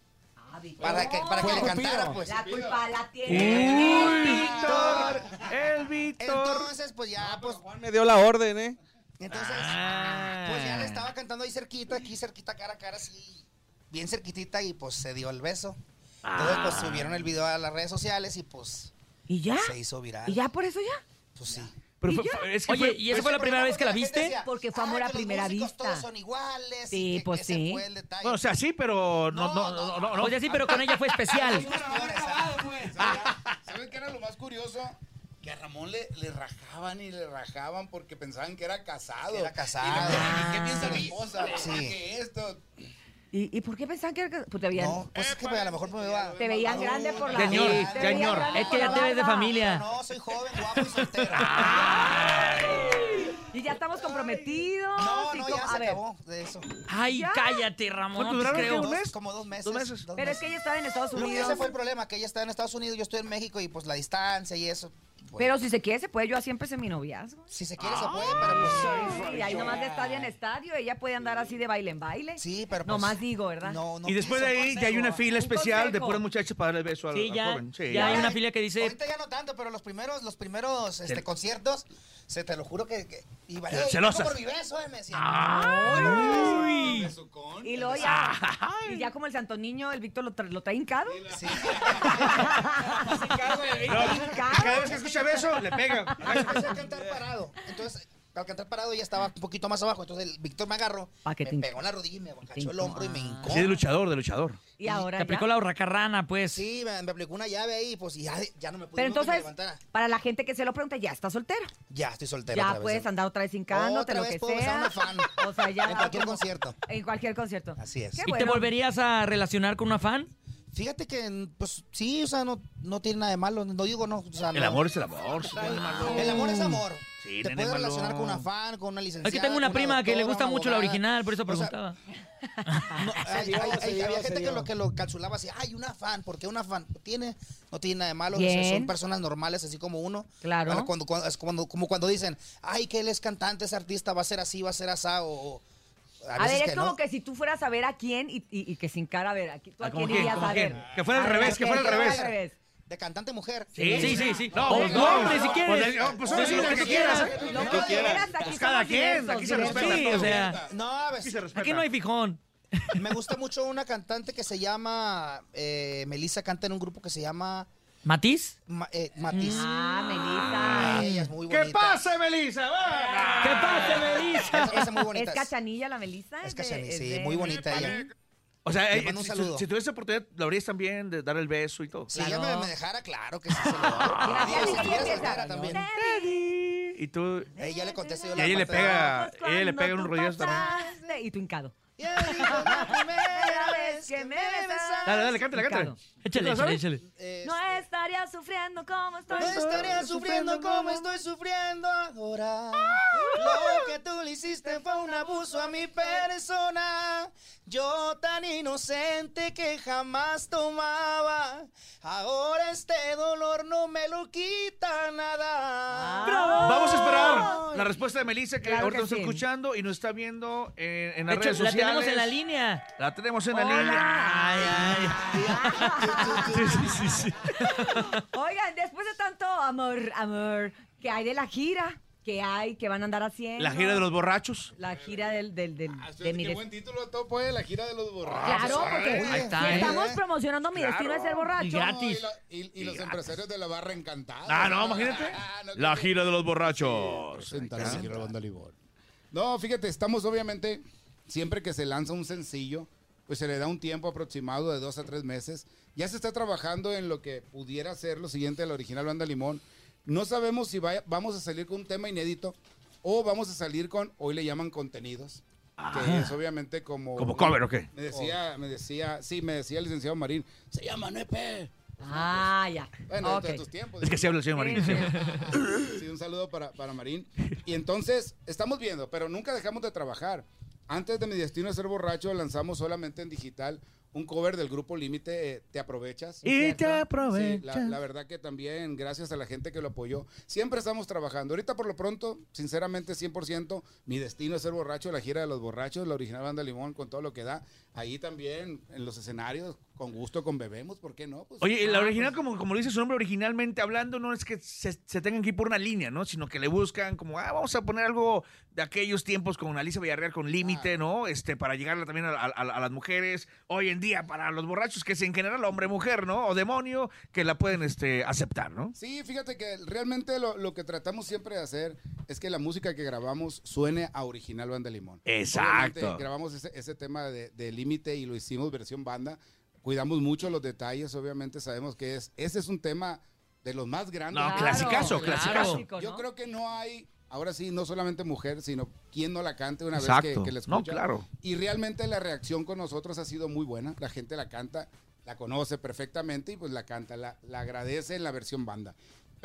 Ah. Para que, para que le cantara, pues. La culpa la tiene. Uy, Víctor. El Víctor. Entonces, pues ya, pues. Juan me dio la orden, ¿eh? Entonces, Ah. pues ya le estaba cantando ahí cerquita, aquí cerquita, cara a cara, así. Bien cerquitita y pues se dio el beso. Entonces, pues subieron el video a las redes sociales y pues ¿Y ya? se hizo viral. ¿Y ya por eso ya? Pues sí. Pero ¿Y fue- ya? fue- es que Oye, fue- ¿y esa Pues fue la primera vez que la viste? decía, Porque fue "Ay, amor a primera vista". Todos son iguales. Sí, y que pues sí. fue el detalle. Bueno, o sea, sí, pero no, no, no, no. no. Oye, sí, pero con ella fue especial. ¿Saben qué era lo más curioso? Que a Ramón le, le rajaban y le rajaban porque pensaban que era casado. Era casado. ¿Y qué piensa mi esposa? Sí. Que esto. ¿Y, y por qué pensaban que era Pues te veían, No, pues es que a lo mejor me veo. te veían grande por la Señor, señor. Es que ya te ves de familia. No, soy joven, guapo y soltero. Y ya estamos comprometidos. No, no, ya a se ver, acabó de eso. Ay, ¿Ya? cállate, Ramón, creo. ¿Un mes? Dos- como dos meses. ¿Dos meses? dos Pero es que ella estaba en Estados Unidos. ese fue el problema, que ella estaba en Estados Unidos, yo estoy en México y pues la distancia y eso. Pero si se quiere, se puede. Yo así empecé mi noviazgo. si se quiere se puede, pero pues. Sí, ahí nomás de estadio en estadio. Ella puede andar así de baile en baile. Sí, pero pues. Nomás digo, ¿verdad? No, no Y después de ahí ya hay una eso. fila Un especial de puras muchachas para darle el beso al, Sí, al ya, joven. Sí, ya hay Ay, una filia que dice, Ahorita ya no tanto, pero los primeros, los primeros este, conciertos, se te lo juro que, que iba Ce- "Ey, celosas. vamos por mi beso, eh", me. Y luego ya. Y ya como el santo niño, el Víctor lo, tra- lo trae hincado. Sí. Cada vez que escucha beso, le pega. Empecé a cantar parado. Entonces, al cantar parado ya estaba un poquito más abajo. Entonces el Víctor me agarró, me te- pegó en la rodilla y me cachó el hombro y me hincó. Sí, de luchador, de luchador. Y ahora te ya. aplicó la hurracarrana, pues. Sí, me, me aplicó una llave ahí, pues y ya, ya no me pude Pero entonces, para la gente que se lo pregunta, ya está soltero. Ya estoy soltero. Ya otra vez. puedes andar otra vez hincándote, Otra lo vez que puedo sea. una fan. O sea, ya. En cualquier concierto. En cualquier concierto. Así es. Qué ¿Y te bueno. volverías a relacionar con una fan? Fíjate que, pues sí, o sea, no, no tiene nada de malo. No digo no. O sea, El no. amor es el amor. sí. El amor es amor. Sí, Te puedes Malo. relacionar con una fan, con una licenciada. Aquí tengo una con prima que le gusta mucho la original, por eso O sea, preguntaba. No, hay- hay- hay- había gente que lo, que lo calculaba así, ay, una fan, porque una fan tiene, no tiene nada de malo, Bien. o sea, son personas normales así como uno. Claro. Bueno, Cuando, cuando- es cuando- como cuando dicen, ay, que él es cantante, es artista, va a ser así, va a ser asá, o... A, ver, es que como no. que si tú fueras a ver a quién y, y- y que sin cara a ver, aquí, ¿tú a Ah, ¿cómo quién quién? irías ¿Cómo a quién? ver? Que fuera al A revés, que fuera al revés. De cantante mujer. Sí, sí, sí. sí. No, O pues no, no, hombre, si quieres. Pues, pues, Pues, sí, lo que quieras. ¿eh? Lo que quieras, aquí Pues cada quien, aquí se respeta. Sí, todo. o sea, No, a ver, Aquí se respeta. aquí no hay fijón. me gusta mucho una cantante que se llama, eh, Melissa canta en un grupo que se llama ¿Matiz? Ma- eh, Matiz. Ah, Ella es muy ¿Qué bonita. Va. ¿Qué pasa, Melissa? Esa, esa es muy bonita. ¿Es cachanilla la Melissa? Es cachanilla, es sí, de- muy bonita ella. O sea, eh, mando un si, saludo. si tuvieses oportunidad, lo habrías también de dar el beso y todo. Si ella me, Claro. me dejara, claro que sí se lo doy. Si. Y tú. Ella le contesta yo Y la ella le pega, ella le pega tú un rodillazo también. Y tu hincado. Y que que me besaste. Dale, dale, cántale, cántale. Échale, ¿Lo échale, échale. Este, No estaría sufriendo como estoy. No estaría sufriendo como estoy sufriendo ahora. Lo que tú le hiciste fue un abuso a mi persona. Yo tan inocente que jamás tomaba. Ahora este dolor no me lo quita nada. Vamos a esperar la respuesta de Melissa, que Claro ahorita que nos está sí. escuchando y nos está viendo en, en De las hecho, redes la sociales. tenemos en la línea. La tenemos en la línea. Ay, ay. Sí, sí, sí, sí. Oigan, después de tanto amor, amor, que hay de la gira, que hay, que van a andar haciendo. La gira de los borrachos. La gira del, del, del- Ah, de mi Qué buen título, todo puede la gira de los borrachos. Claro, porque Ahí está, si ¿eh? estamos promocionando mi destino de ser borracho. Y gratis. Y, la- y- y los empresarios de la barra encantados. Ah, no, imagínate. Ah, no, La gira de los borrachos. Presenta la gira de la banda Limón. No, fíjate, estamos obviamente, siempre que se lanza un sencillo, pues se le da un tiempo aproximado de dos a tres meses. Ya se está trabajando en lo que pudiera ser lo siguiente de la original Banda Limón. No sabemos si vaya- vamos a salir con un tema inédito o vamos a salir con, hoy le llaman contenidos, que es obviamente como... ¿Como cover o qué? Me decía, me decía, sí, me decía el licenciado Marín, se llama Nepe. Ah, ya. Bueno, Ok. de tus tiempos. Es que sí habla el señor Marín. Sí, sí. Sí, un saludo para, para Marín. Y entonces, estamos viendo, pero nunca dejamos de trabajar. Antes de Mi Destino de Ser Borracho, lanzamos solamente en digital un cover del grupo Límite, eh, Te Aprovechas. Y te Sí, la, aprovechas. la verdad que también, gracias a la gente que lo apoyó, siempre estamos trabajando. Ahorita, por lo pronto, sinceramente, 100%, Mi Destino es Ser Borracho, la gira de los borrachos, la original Banda Limón, con todo lo que da. Ahí también, en los escenarios, con gusto, con Bebemos, ¿por qué no? Pues, Oye, la original, como, como lo dice su nombre, originalmente hablando, no es que se, se tengan que ir por una línea, ¿no? Sino que le buscan como, ah, vamos a poner algo de aquellos tiempos con Alicia Villarreal con límite, ¿no? Este, para llegarle también a, a- a las mujeres. Hoy en día, para los borrachos, que es en general hombre-mujer, ¿no? O demonio, que la pueden este, aceptar, ¿no? Sí, fíjate que realmente lo, lo que tratamos siempre de hacer es que la música que grabamos suene a original Banda Limón. Exacto. Obviamente, grabamos ese, ese tema de, de límite y lo hicimos versión banda. Cuidamos mucho los detalles, obviamente sabemos que es, ese es un tema de los más grandes. No, clasicazo, Claro. clasicazo. Clásico, Yo creo que no hay, ahora sí, no solamente mujer, sino quien no la cante una vez que, que la No, escucha. claro. Y realmente la reacción con nosotros ha sido muy buena. La gente la canta, la conoce perfectamente y pues la canta, la, la agradece en la versión banda.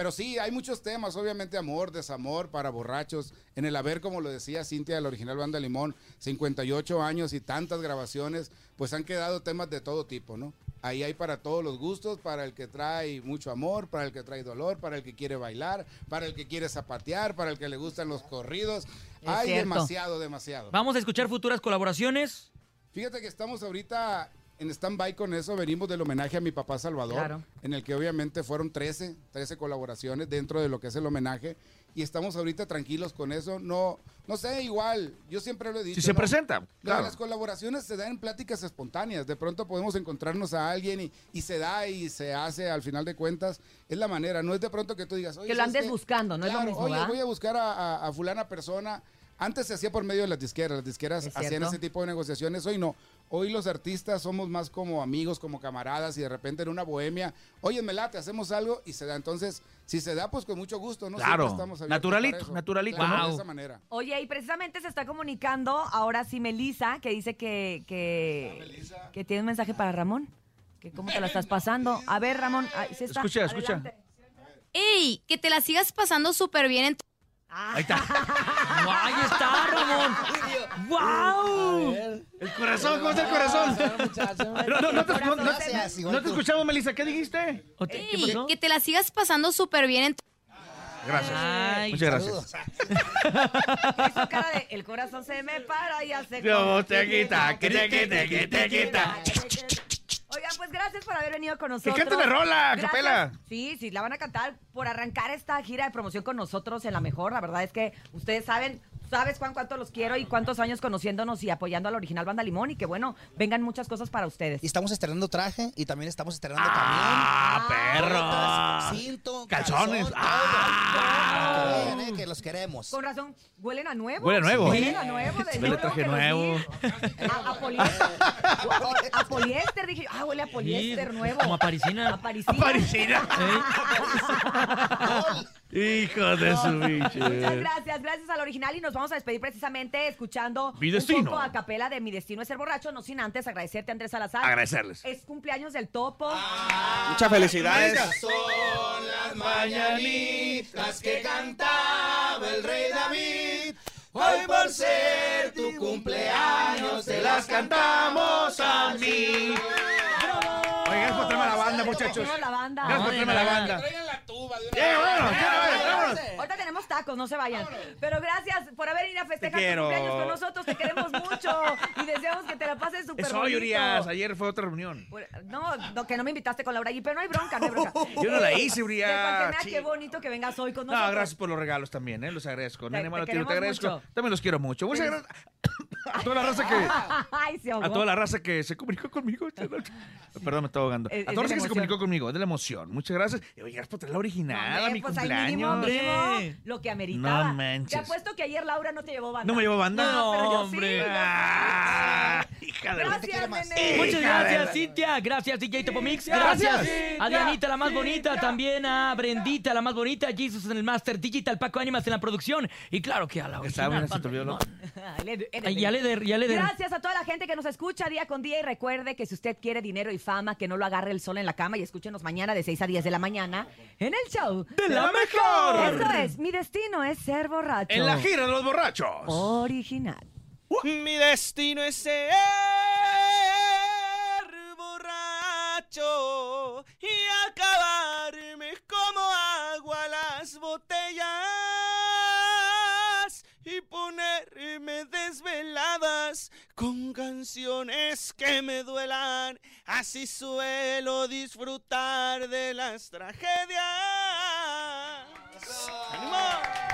Pero sí, hay muchos temas, obviamente amor, desamor para borrachos. En el haber, como lo decía Cintia de la original Banda Limón, 58 años y tantas grabaciones, pues han quedado temas de todo tipo, ¿no? Ahí hay para todos los gustos, para el que trae mucho amor, para el que trae dolor, para el que quiere bailar, para el que quiere zapatear, para el que le gustan los corridos. Es hay cierto. demasiado, demasiado. Vamos a escuchar futuras colaboraciones. Fíjate que estamos ahorita en stand-by con eso. Venimos del homenaje a mi papá Salvador, Claro. en el que obviamente fueron 13, 13 colaboraciones dentro de lo que es el homenaje. Y estamos ahorita tranquilos con eso. No, no sé, igual, yo siempre lo he dicho. Si se ¿no? presenta, claro. Las colaboraciones se dan en pláticas espontáneas. De pronto podemos encontrarnos a alguien y, y se da y se hace al final de cuentas. Es la manera. No es de pronto que tú digas, oye, Que lo ¿sabes andes buscando, no es lo Claro, mismo, Oye, ¿verdad? voy a buscar a, a- a fulana persona. Antes se hacía por medio de las disqueras. Las disqueras Es hacían ese tipo de negociaciones. Hoy no. Hoy los artistas somos más como amigos, como camaradas y de repente en una bohemia, oye, me late, hacemos algo y se da. Entonces, si se da, pues con mucho gusto, ¿no? Claro. Siempre estamos abiertos Naturalito, naturalito, Claro, ¿no? De esa manera. Oye, y precisamente se está comunicando ahora sí Melisa, que dice que, que, que tiene un mensaje para Ramón. Que cómo te la estás pasando. A ver, Ramón, ahí sí está. Escucha, escucha. Adelante. ¡Ey! Que te la sigas pasando súper bien en tu Ahí está. Ahí está, Ramón. ¡Wow! El corazón, ¿cómo está el corazón? No, no, no te, no- no- Gracias, igual no te tú. escuchamos, Melissa. ¿Qué dijiste? Ey, que te la sigas pasando súper bien en tu- Gracias. Ay, Muchas gracias. Hizo cara de el corazón se me para y hace. Yo te quita, que te quite, que te quita. Oigan, pues gracias por haber venido con nosotros. cante la rola, Gracias. capela. Sí, sí, la van a cantar por arrancar esta gira de promoción con nosotros en la mejor. La verdad es que ustedes saben, sabes Juan cuánto los quiero y cuántos años conociéndonos y apoyando a la original Banda Limón y que bueno, vengan muchas cosas para ustedes. Y estamos estrenando traje y también estamos estrenando ¡Ah, camión. perro! botas, Cinto, Calzones. calzón, ¡Ah! todo. Que, los queremos. Con razón, huelen a nuevo. Huele a nuevo. Huelen a nuevo. Huele a traje nuevo. A, a poliéster. a poliéster, dije yo. Ah, huele a poliéster Sí, nuevo. como a parisina. A parisina. Parisina. Hijo de su Muchas bicho. gracias, gracias al original y nos vamos a despedir precisamente escuchando Mi un destino. poco a capela de Mi Destino es ser borracho, no sin antes agradecerte Andrés Salazar. Agradecerles. Es cumpleaños del topo. Muchas felicidades. Son las mañanitas que cantaba el rey David. Hoy por ser tu cumpleaños te las cantamos a mí. Oigan, por traerme la banda, muchachos. La banda. Gracias por traerme la banda. la tuba de bueno, ya, vámonos, vámonos. Ahorita tenemos tacos, no se vayan. Pero gracias por haber ido a festejar tu cumpleaños con nosotros. Te queremos mucho y deseamos que te la pases súper bonito. hoy, Urias. Ayer fue otra reunión. No, no, que no me invitaste con Laura allí, pero no hay bronca, no hay bronca. Yo no la hice, Urias. qué bonito que vengas hoy con nosotros. No, gracias por los regalos también, ¿eh? Los agradezco. Te- Nene te te agradezco. mucho. También los quiero mucho. Muchas gracias a toda la raza que... Ay, se ahogó. A toda la raza que se comunicó conmigo. Perdón, me estaba ahogando. Es- A toda la raza que se comunicó conmigo, es de la emoción. Muchas gracias. Y oye, gracias por traer la original a mi pues ahí cumpleaños. mínimo, mínimo lo que ameritaba. No manches. Te apuesto que ayer Laura no te llevó banda. ¿No me llevó banda? No, pero yo hombre. sí. Ah, hija de la- Gracias, nene. Muchas gracias, la- Cintia. Gracias, DJ Topomix. Gracias. Gracias. Cintia. A Dianita, la más bonita. También a Brendita, la más bonita. Jesus en el Master. Digital, Paco Ánimas en la producción. Y claro que a la Está buena, original. se te olvidó, ¿no? Ay, ya le der, ya le der. Gracias a toda la gente que nos escucha día con día y recuerde que si usted quiere dinero y fama, que no lo agarre el sol en la cama y escúchenos mañana de 6 a 10 de la mañana en el show ¡De la mejor! Esto es, mi destino es ser borracho. En la gira de los borrachos. Original. Mi destino es ser borracho y acabarme como agua las botellas con canciones que me duelan. Así suelo disfrutar de las tragedias. ¡Ánimo!